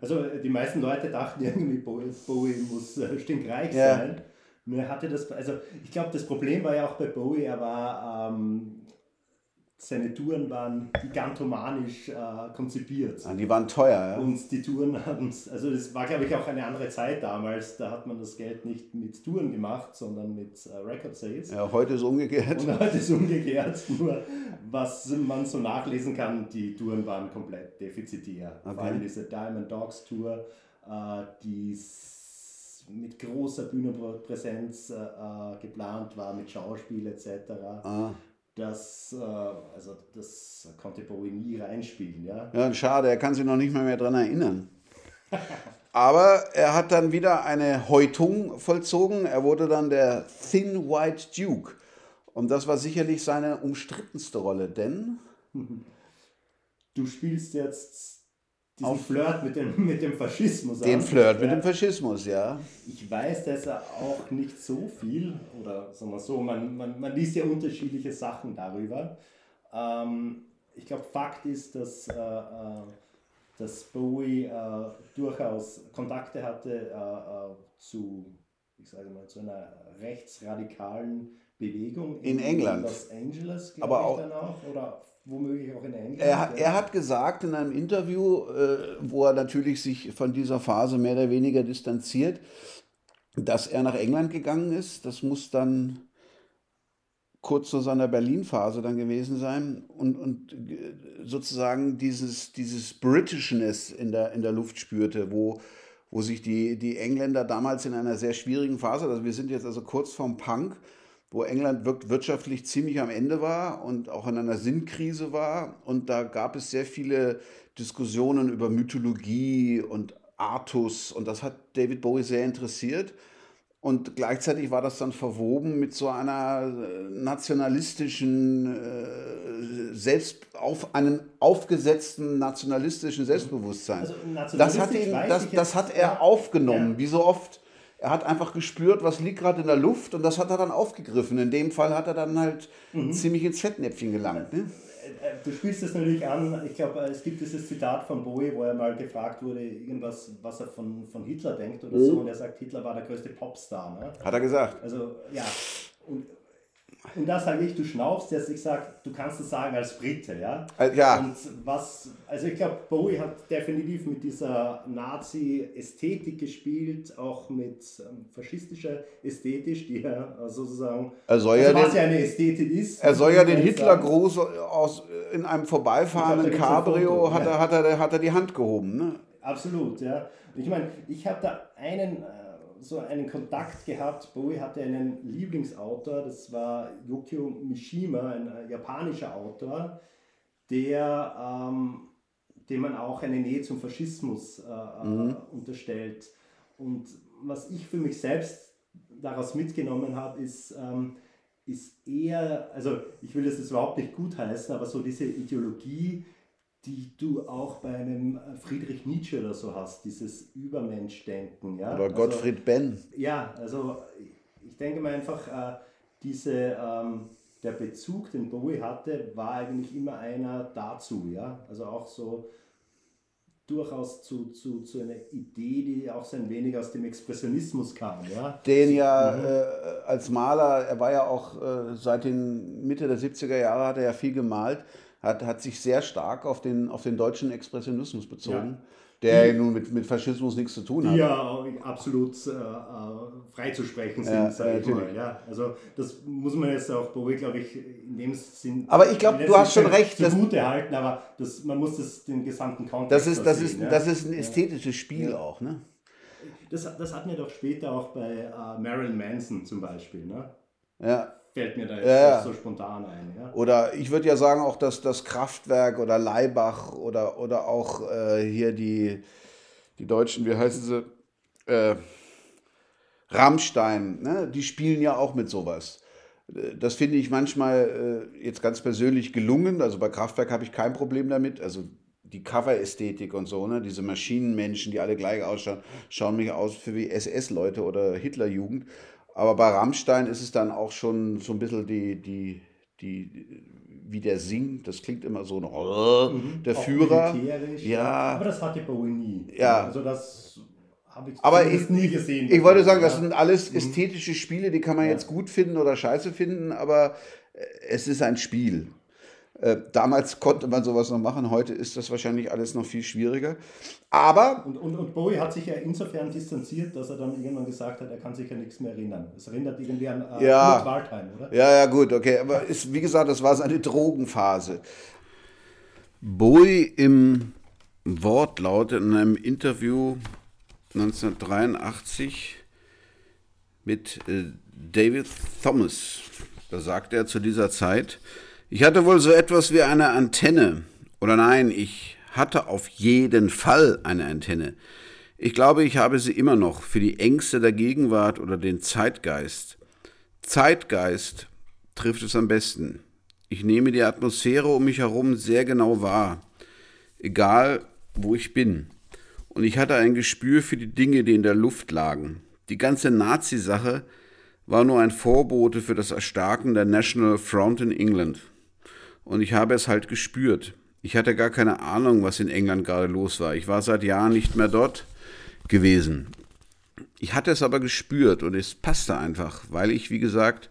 Also die meisten Leute dachten irgendwie, Bowie muss äh, stinkreich ja. sein. Nur hatte das, also ich glaube, das Problem war ja auch bei Bowie, er war ähm, seine Touren waren gigantomanisch äh, konzipiert. Ja, die waren teuer, ja. Und die Touren hatten, also das war glaube ich auch eine andere Zeit damals, da hat man das Geld nicht mit Touren gemacht, sondern mit äh, Record Sales. Ja, heute ist umgekehrt. Und heute ist umgekehrt, nur was man so nachlesen kann, die Touren waren komplett defizitär. Okay. Vor allem diese Diamond Dogs Tour, äh, die mit großer Bühnenpräsenz äh, äh, geplant war, mit Schauspiel etc. Ah das, äh, also das konnte Bowie nie reinspielen. Ja, ja schade, er kann sich noch nicht mal mehr daran erinnern. Aber er hat dann wieder eine Häutung vollzogen. Er wurde dann der Thin White Duke. Und das war sicherlich seine umstrittenste Rolle, denn. Du spielst jetzt auf Flirt mit dem, mit dem Faschismus. Den Flirt mit dem Faschismus, ja. Ich weiß, dass er auch nicht so viel, oder sagen wir so, man, man, man liest ja unterschiedliche Sachen darüber. Ähm, ich glaube, Fakt ist, dass, äh, äh, dass Bowie äh, durchaus Kontakte hatte äh, äh, zu, ich sage mal, zu einer rechtsradikalen Bewegung in, in England. Los Angeles, ich, auch, dann auch, oder womöglich auch in England. Er, er hat gesagt in einem Interview, äh, wo er natürlich sich von dieser Phase mehr oder weniger distanziert, dass er nach England gegangen ist. Das muss dann kurz zu seiner Berlin-Phase dann gewesen sein und, und äh, sozusagen dieses, dieses Britishness in der, in der Luft spürte, wo, wo sich die, die Engländer damals in einer sehr schwierigen Phase, also wir sind jetzt also kurz vorm Punk, wo England wirtschaftlich ziemlich am Ende war und auch in einer Sinnkrise war. Und da gab es sehr viele Diskussionen über Mythologie und Artus und das hat David Bowie sehr interessiert. Und gleichzeitig war das dann verwoben mit so einer äh, nationalistischen, äh, selbst auf einem aufgesetzten nationalistischen Selbstbewusstsein. Also das hat, ihn, das, das hat er aufgenommen, ja. wie so oft er hat einfach gespürt, was liegt gerade in der Luft und das hat er dann aufgegriffen. In dem Fall hat er dann halt mhm. ziemlich ins Fettnäpfchen gelangt. Ne? Äh, du spielst es natürlich an. Ich glaube, es gibt dieses Zitat von Bowie, wo er mal gefragt wurde, irgendwas, was er von, von Hitler denkt oder mhm. so. Und er sagt, Hitler war der größte Popstar. Ne? Hat er gesagt. Also, ja. Und und da sage ich, du schnaufst jetzt, ich sage, du kannst es sagen als Brite, ja? Äh, ja. Und was, also ich glaube, Bowie hat definitiv mit dieser Nazi-Ästhetik gespielt, auch mit ähm, faschistischer Ästhetik, die ja sozusagen, er soll also ja was den, ja eine Ästhetik ist. Er soll ja den Hitlergruß aus, in einem vorbeifahrenden Cabrio, hat, er, hat, er, hat er die Hand gehoben, ne? Absolut, ja. Ich meine, ich habe da einen, so einen Kontakt gehabt. Bowie hatte einen Lieblingsautor, das war Yukio Mishima, ein äh, japanischer Autor, der, ähm, dem man auch eine Nähe zum Faschismus äh, mhm. unterstellt. Und was ich für mich selbst daraus mitgenommen habe, ist, ähm, ist eher, also ich will das jetzt überhaupt nicht gutheißen, aber so diese Ideologie, die du auch bei einem äh, Friedrich Nietzsche oder so hast, dieses Übermenschdenken. Ja? Oder also, Gottfried Benn. Ja, also ich denke mal einfach, äh, diese, ähm, der Bezug, den Bowie hatte, war eigentlich immer einer dazu. Ja? Also auch so durchaus zu, zu, zu einer Idee, die auch so ein wenig aus dem Expressionismus kam. Ja? Den ja mhm. äh, als Maler, er war ja auch äh, seit den Mitte der 70er Jahre, hat er ja viel gemalt, hat, hat sich sehr stark auf den, auf den deutschen Expressionismus bezogen. Ja der die, nun mit, mit Faschismus nichts zu tun hat. Die ja absolut äh, äh freizusprechen sind, ja, sage ich mal. Ja, also das muss man jetzt auch Bowie, glaube ich, in dem Sinn. Aber ich glaube, du hast schon recht. Das Gute halten, aber das, man muss das, den gesamten Kontext das ist, das sehen, ist, ja? das ist ein ästhetisches Spiel ja. auch, ne? Das, das hatten wir doch später auch bei uh, Marilyn Manson zum Beispiel, ne? Ja fällt mir da jetzt ja. so spontan ein. Ja? Oder ich würde ja sagen, auch dass das Kraftwerk oder Leibach oder, oder auch äh, hier die, die Deutschen, wie heißen sie? Äh, Rammstein, ne? die spielen ja auch mit sowas. Das finde ich manchmal äh, jetzt ganz persönlich gelungen. Also bei Kraftwerk habe ich kein Problem damit. Also die Cover-Ästhetik und so, ne? diese Maschinenmenschen, die alle gleich ausschauen, schauen mich aus für wie SS-Leute oder Hitlerjugend. Aber bei Rammstein ist es dann auch schon so ein bisschen die, die, die wie der singt, das klingt immer so, mhm, der Führer. Ja. Aber das hatte Bowie nie. Ja. Also das habe ich aber ich, nie gesehen. Ich wollte sagen, das sind alles mhm. ästhetische Spiele, die kann man ja. jetzt gut finden oder scheiße finden, aber es ist ein Spiel. Äh, damals konnte man sowas noch machen, heute ist das wahrscheinlich alles noch viel schwieriger. Aber. Und, und, und Bowie hat sich ja insofern distanziert, dass er dann irgendwann gesagt hat, er kann sich ja nichts mehr erinnern. Es erinnert irgendwie an äh, ja. Waldheim, oder? Ja, ja, gut, okay. Aber ist, wie gesagt, das war seine Drogenphase. Bowie im Wortlaut in einem Interview 1983 mit äh, David Thomas. Da sagte er zu dieser Zeit, ich hatte wohl so etwas wie eine Antenne. Oder nein, ich hatte auf jeden Fall eine Antenne. Ich glaube, ich habe sie immer noch für die Ängste der Gegenwart oder den Zeitgeist. Zeitgeist trifft es am besten. Ich nehme die Atmosphäre um mich herum sehr genau wahr, egal wo ich bin. Und ich hatte ein Gespür für die Dinge, die in der Luft lagen. Die ganze Nazi-Sache war nur ein Vorbote für das Erstarken der National Front in England. Und ich habe es halt gespürt. Ich hatte gar keine Ahnung, was in England gerade los war. Ich war seit Jahren nicht mehr dort gewesen. Ich hatte es aber gespürt und es passte einfach, weil ich, wie gesagt,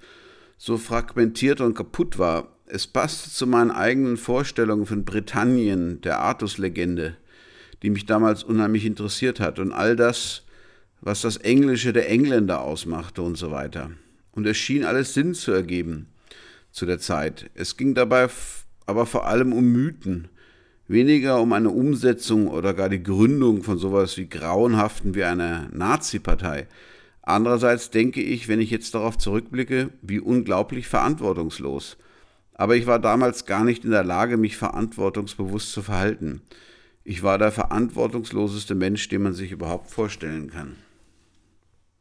so fragmentiert und kaputt war. Es passte zu meinen eigenen Vorstellungen von Britannien, der Artus-Legende, die mich damals unheimlich interessiert hat und all das, was das Englische der Engländer ausmachte und so weiter. Und es schien alles Sinn zu ergeben zu der Zeit. Es ging dabei aber vor allem um Mythen, weniger um eine Umsetzung oder gar die Gründung von sowas wie grauenhaften wie einer Nazi-Partei. Andererseits denke ich, wenn ich jetzt darauf zurückblicke, wie unglaublich verantwortungslos. Aber ich war damals gar nicht in der Lage, mich verantwortungsbewusst zu verhalten. Ich war der verantwortungsloseste Mensch, den man sich überhaupt vorstellen kann.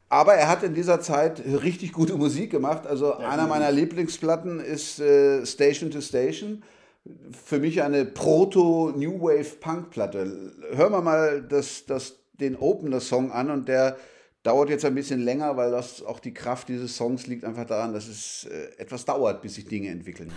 Aber er hat in dieser Zeit richtig gute Musik gemacht. Also ja, einer meiner Lieblingsplatten ist äh, Station to Station. Für mich eine Proto-New Wave-Punk-Platte. Hören wir mal das, das, den Opener-Song an und der dauert jetzt ein bisschen länger, weil das auch die Kraft dieses Songs liegt einfach daran, dass es äh, etwas dauert, bis sich Dinge entwickeln.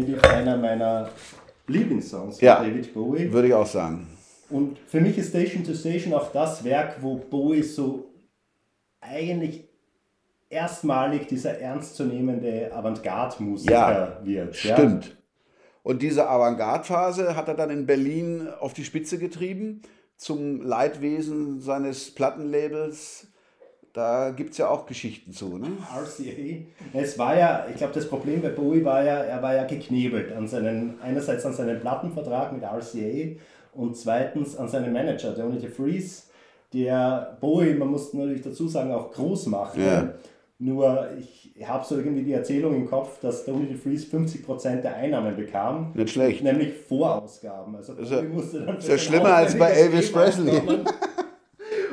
Definitiv einer meiner Lieblingssongs von ja, David Bowie. Würde ich auch sagen. Und für mich ist Station to Station auch das Werk, wo Bowie so eigentlich erstmalig dieser ernstzunehmende Avantgarde-Musiker ja, wird. Stimmt. Ja? Und diese Avantgarde-Phase hat er dann in Berlin auf die Spitze getrieben, zum Leidwesen seines Plattenlabels da gibt es ja auch Geschichten zu. Ne? RCA. Es war ja, ich glaube, das Problem bei Bowie war ja, er war ja geknebelt an seinen, einerseits an seinen Plattenvertrag mit RCA und zweitens an seinen Manager, der Unity Freeze, der Bowie, man muss natürlich dazu sagen, auch groß macht. Ja. Nur ich habe so irgendwie die Erzählung im Kopf, dass der Unity Freeze 50% der Einnahmen bekam. Nicht schlecht. Nämlich Vorausgaben. Also ist musste dann ist ja schlimmer als bei Elvis Presley.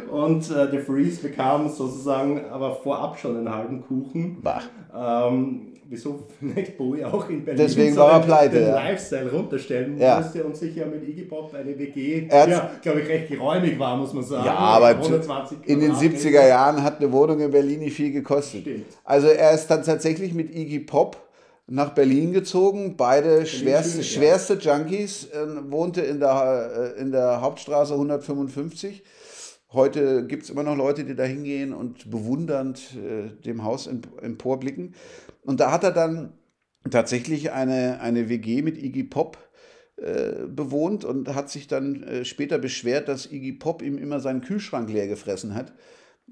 Und äh, der Freeze bekam sozusagen aber vorab schon einen halben Kuchen. Bah. Ähm, wieso vielleicht Bowie auch in Berlin Deswegen war er pleite, den ja. Lifestyle runterstellen ja. musste und sich ja mit Iggy Pop eine WG, ja, glaube ich, recht geräumig war, muss man sagen. Ja, aber in den 70er Jahren hat eine Wohnung in Berlin nicht viel gekostet. Stimmt. Also er ist dann tatsächlich mit Iggy Pop nach Berlin gezogen, beide schwerste, schwerste Junkies, äh, wohnte in der, äh, in der Hauptstraße 155 Heute gibt es immer noch Leute, die da hingehen und bewundernd äh, dem Haus emporblicken. Und da hat er dann tatsächlich eine, eine WG mit Iggy Pop äh, bewohnt und hat sich dann äh, später beschwert, dass Iggy Pop ihm immer seinen Kühlschrank leer gefressen hat.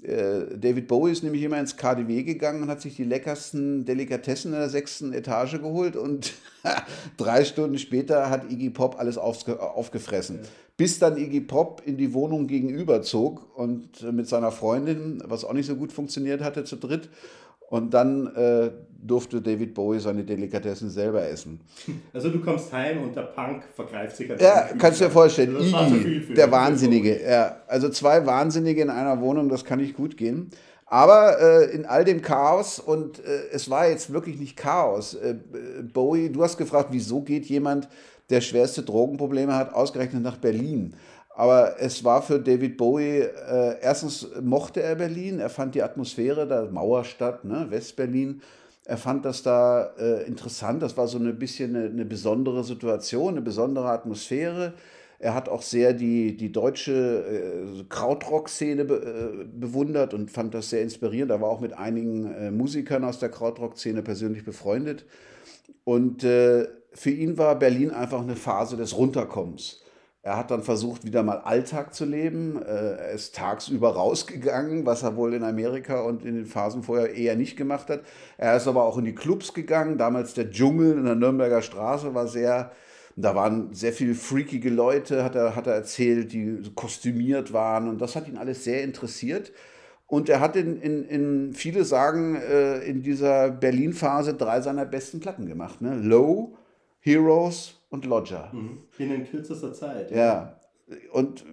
Äh, David Bowie ist nämlich immer ins KDW gegangen und hat sich die leckersten Delikatessen in der sechsten Etage geholt und drei Stunden später hat Iggy Pop alles aufgefressen. Ja. Bis dann Iggy Pop in die Wohnung gegenüber zog und mit seiner Freundin, was auch nicht so gut funktioniert hatte, zu dritt. Und dann äh, durfte David Bowie seine Delikatessen selber essen. Also du kommst heim und der Punk vergreift sich. Ja, kannst du dir vorstellen. Iggy, der Wahnsinnige. Ja, also zwei Wahnsinnige in einer Wohnung, das kann nicht gut gehen. Aber äh, in all dem Chaos, und äh, es war jetzt wirklich nicht Chaos, äh, Bowie, du hast gefragt, wieso geht jemand, der schwerste Drogenprobleme hat, ausgerechnet nach Berlin? Aber es war für David Bowie, äh, erstens mochte er Berlin, er fand die Atmosphäre der Mauerstadt, ne, Westberlin, er fand das da äh, interessant, das war so ein bisschen eine, eine, besondere Situation, eine besondere Atmosphäre. Er hat auch sehr die, die deutsche äh, Krautrock-Szene be, äh, bewundert und fand das sehr inspirierend. Er war auch mit einigen äh, Musikern aus der Krautrock-Szene persönlich befreundet. Und äh, für ihn war Berlin einfach eine Phase des Runterkommens. Er hat dann versucht, wieder mal Alltag zu leben. Äh, er ist tagsüber rausgegangen, was er wohl in Amerika und in den Phasen vorher eher nicht gemacht hat. Er ist aber auch in die Clubs gegangen. Damals der Dschungel in der Nürnberger Straße war sehr, da waren sehr viele freakige Leute, hat er, hat er erzählt, die kostümiert waren. Und das hat ihn alles sehr interessiert. Und er hat in, in, in viele sagen, äh, in dieser Berlin-Phase drei seiner besten Platten gemacht. Ne? Low, Heroes und Lodger. Mhm. In kürzester Zeit. Ja. Und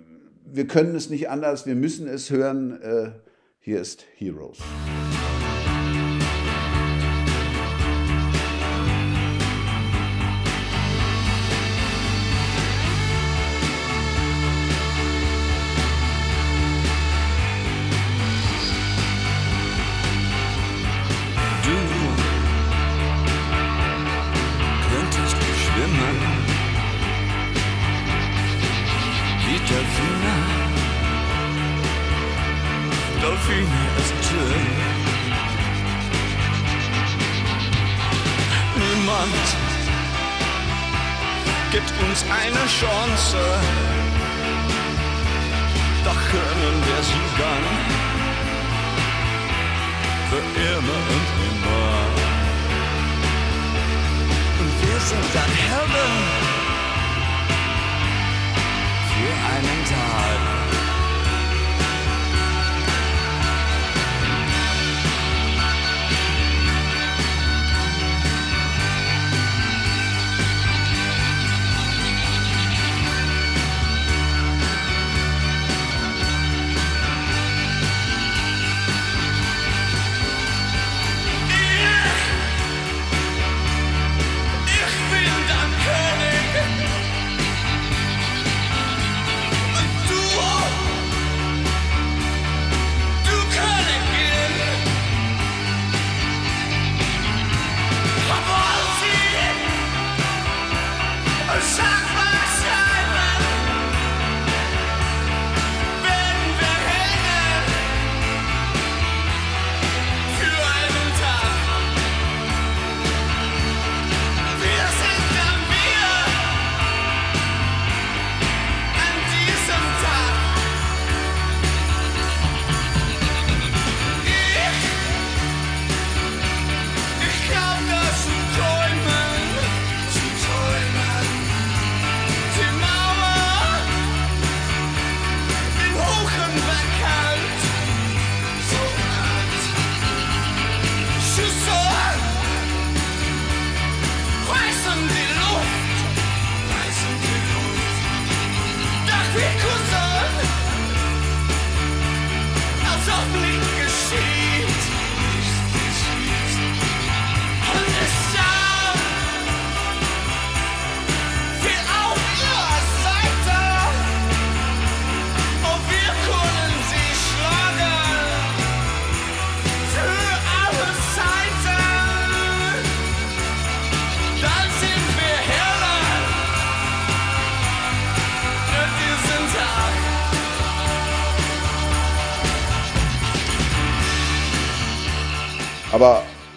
wir können es nicht anders, wir müssen es hören. Äh, hier ist Heroes.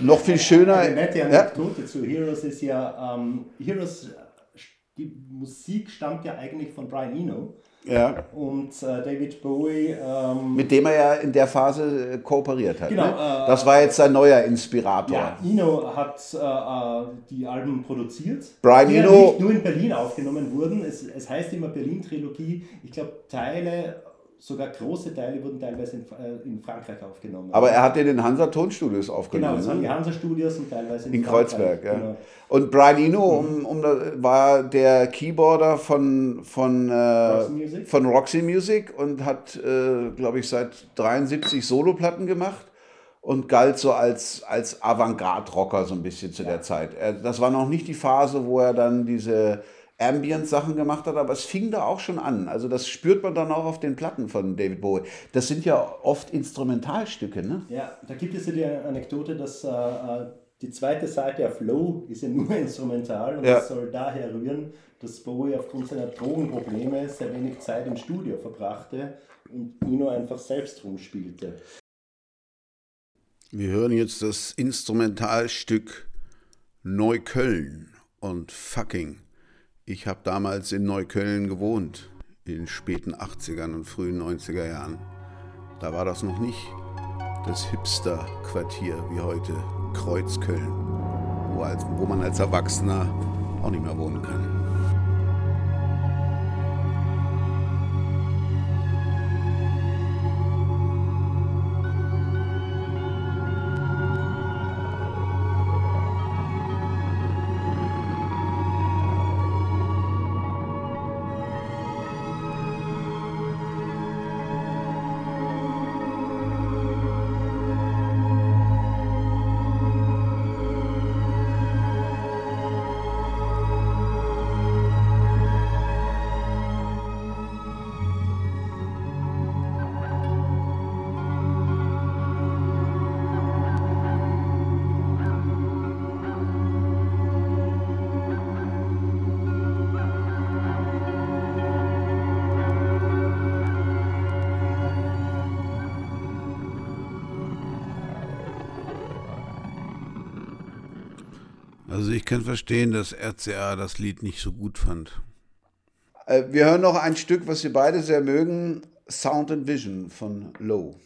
Noch viel schöner. Eine nette Anekdote ja? zu Heroes ist ja, ähm, Heroes, die Musik stammt ja eigentlich von Brian Eno. Ja. Und äh, David Bowie. Ähm, Mit dem er ja in der Phase äh, kooperiert hat. Genau, Ne? äh, das war jetzt sein neuer Inspirator. ja, Eno hat äh, äh, die Alben produziert. Brian die Eno- nicht nur in Berlin aufgenommen wurden. Es, es heißt immer Berlin-Trilogie. Ich glaube, Teile, sogar große Teile, wurden teilweise in, äh, in Frankreich aufgenommen. Aber er hat in den Hansa Tonstudios Genau, aufgenommen. das waren die ne? Hansa-Studios und teilweise in, in. Kreuzberg. Ja. Genau. Und Brian Eno um, um, war der Keyboarder von, von, äh, Roxy Music. von Roxy Music und hat, äh, glaube ich, seit 73 Soloplatten gemacht und galt so als, als Avantgarde-Rocker so ein bisschen zu der Zeit. Er, das war noch nicht die Phase, wo er dann diese Ambient-Sachen gemacht hat, aber es fing da auch schon an. Also das spürt man dann auch auf den Platten von David Bowie. Das sind ja oft Instrumentalstücke, ne? Ja, da gibt es ja die Anekdote, dass äh, äh, die zweite Seite auf Low ist ja nur instrumental und Ja. das soll daher rühren, dass Bowie aufgrund seiner Drogenprobleme sehr wenig Zeit im Studio verbrachte und Eno einfach selbst rumspielte. Wir hören jetzt das Instrumentalstück Neukölln und Fucking. Ich habe damals in Neukölln gewohnt, in den späten 80ern und frühen 90er Jahren. Da war das noch nicht das Hipster-Quartier wie heute Kreuzköln, wo, als, wo man als Erwachsener auch nicht mehr wohnen kann. Kann verstehen, dass RCA das Lied nicht so gut fand. Äh, Wir hören noch ein Stück, was wir beide sehr mögen, Sound and Vision von Low.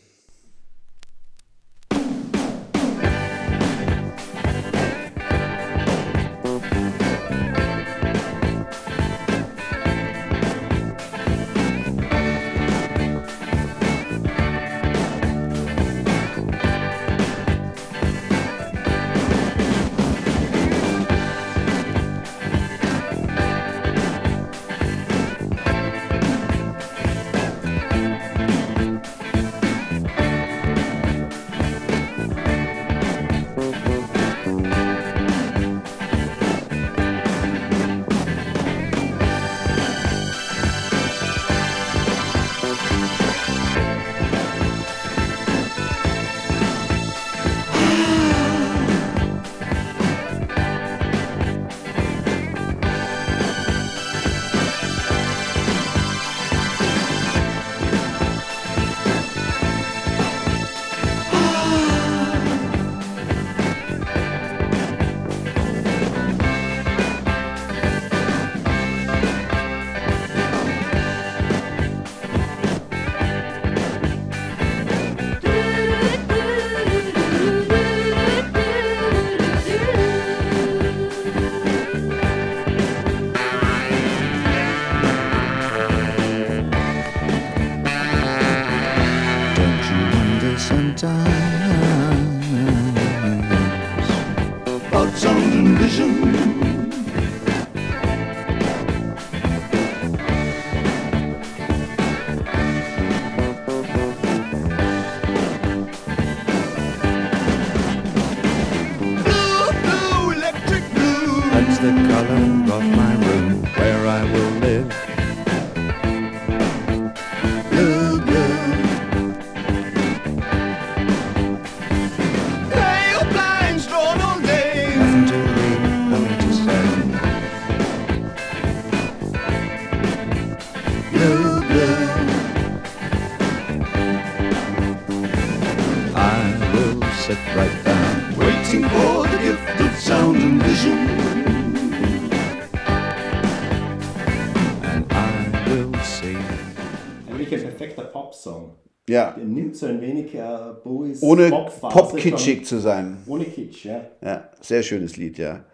Nimmt so ein wenig äh, Bowies Ohne pop-kitschig zu sein. Ohne Kitsch, ja. Ja, sehr schönes Lied, ja.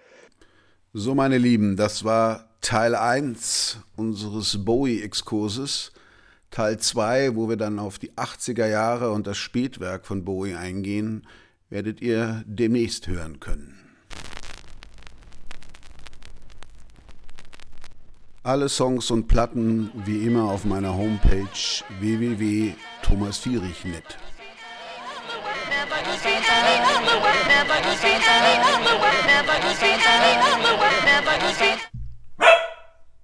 So, meine Lieben, das war Teil 1 unseres Bowie-Exkurses. Teil 2, wo wir dann auf die 80er Jahre und das Spätwerk von Bowie eingehen, werdet ihr demnächst hören können. Alle Songs und Platten wie immer auf meiner Homepage www.thomasfierich.net. Never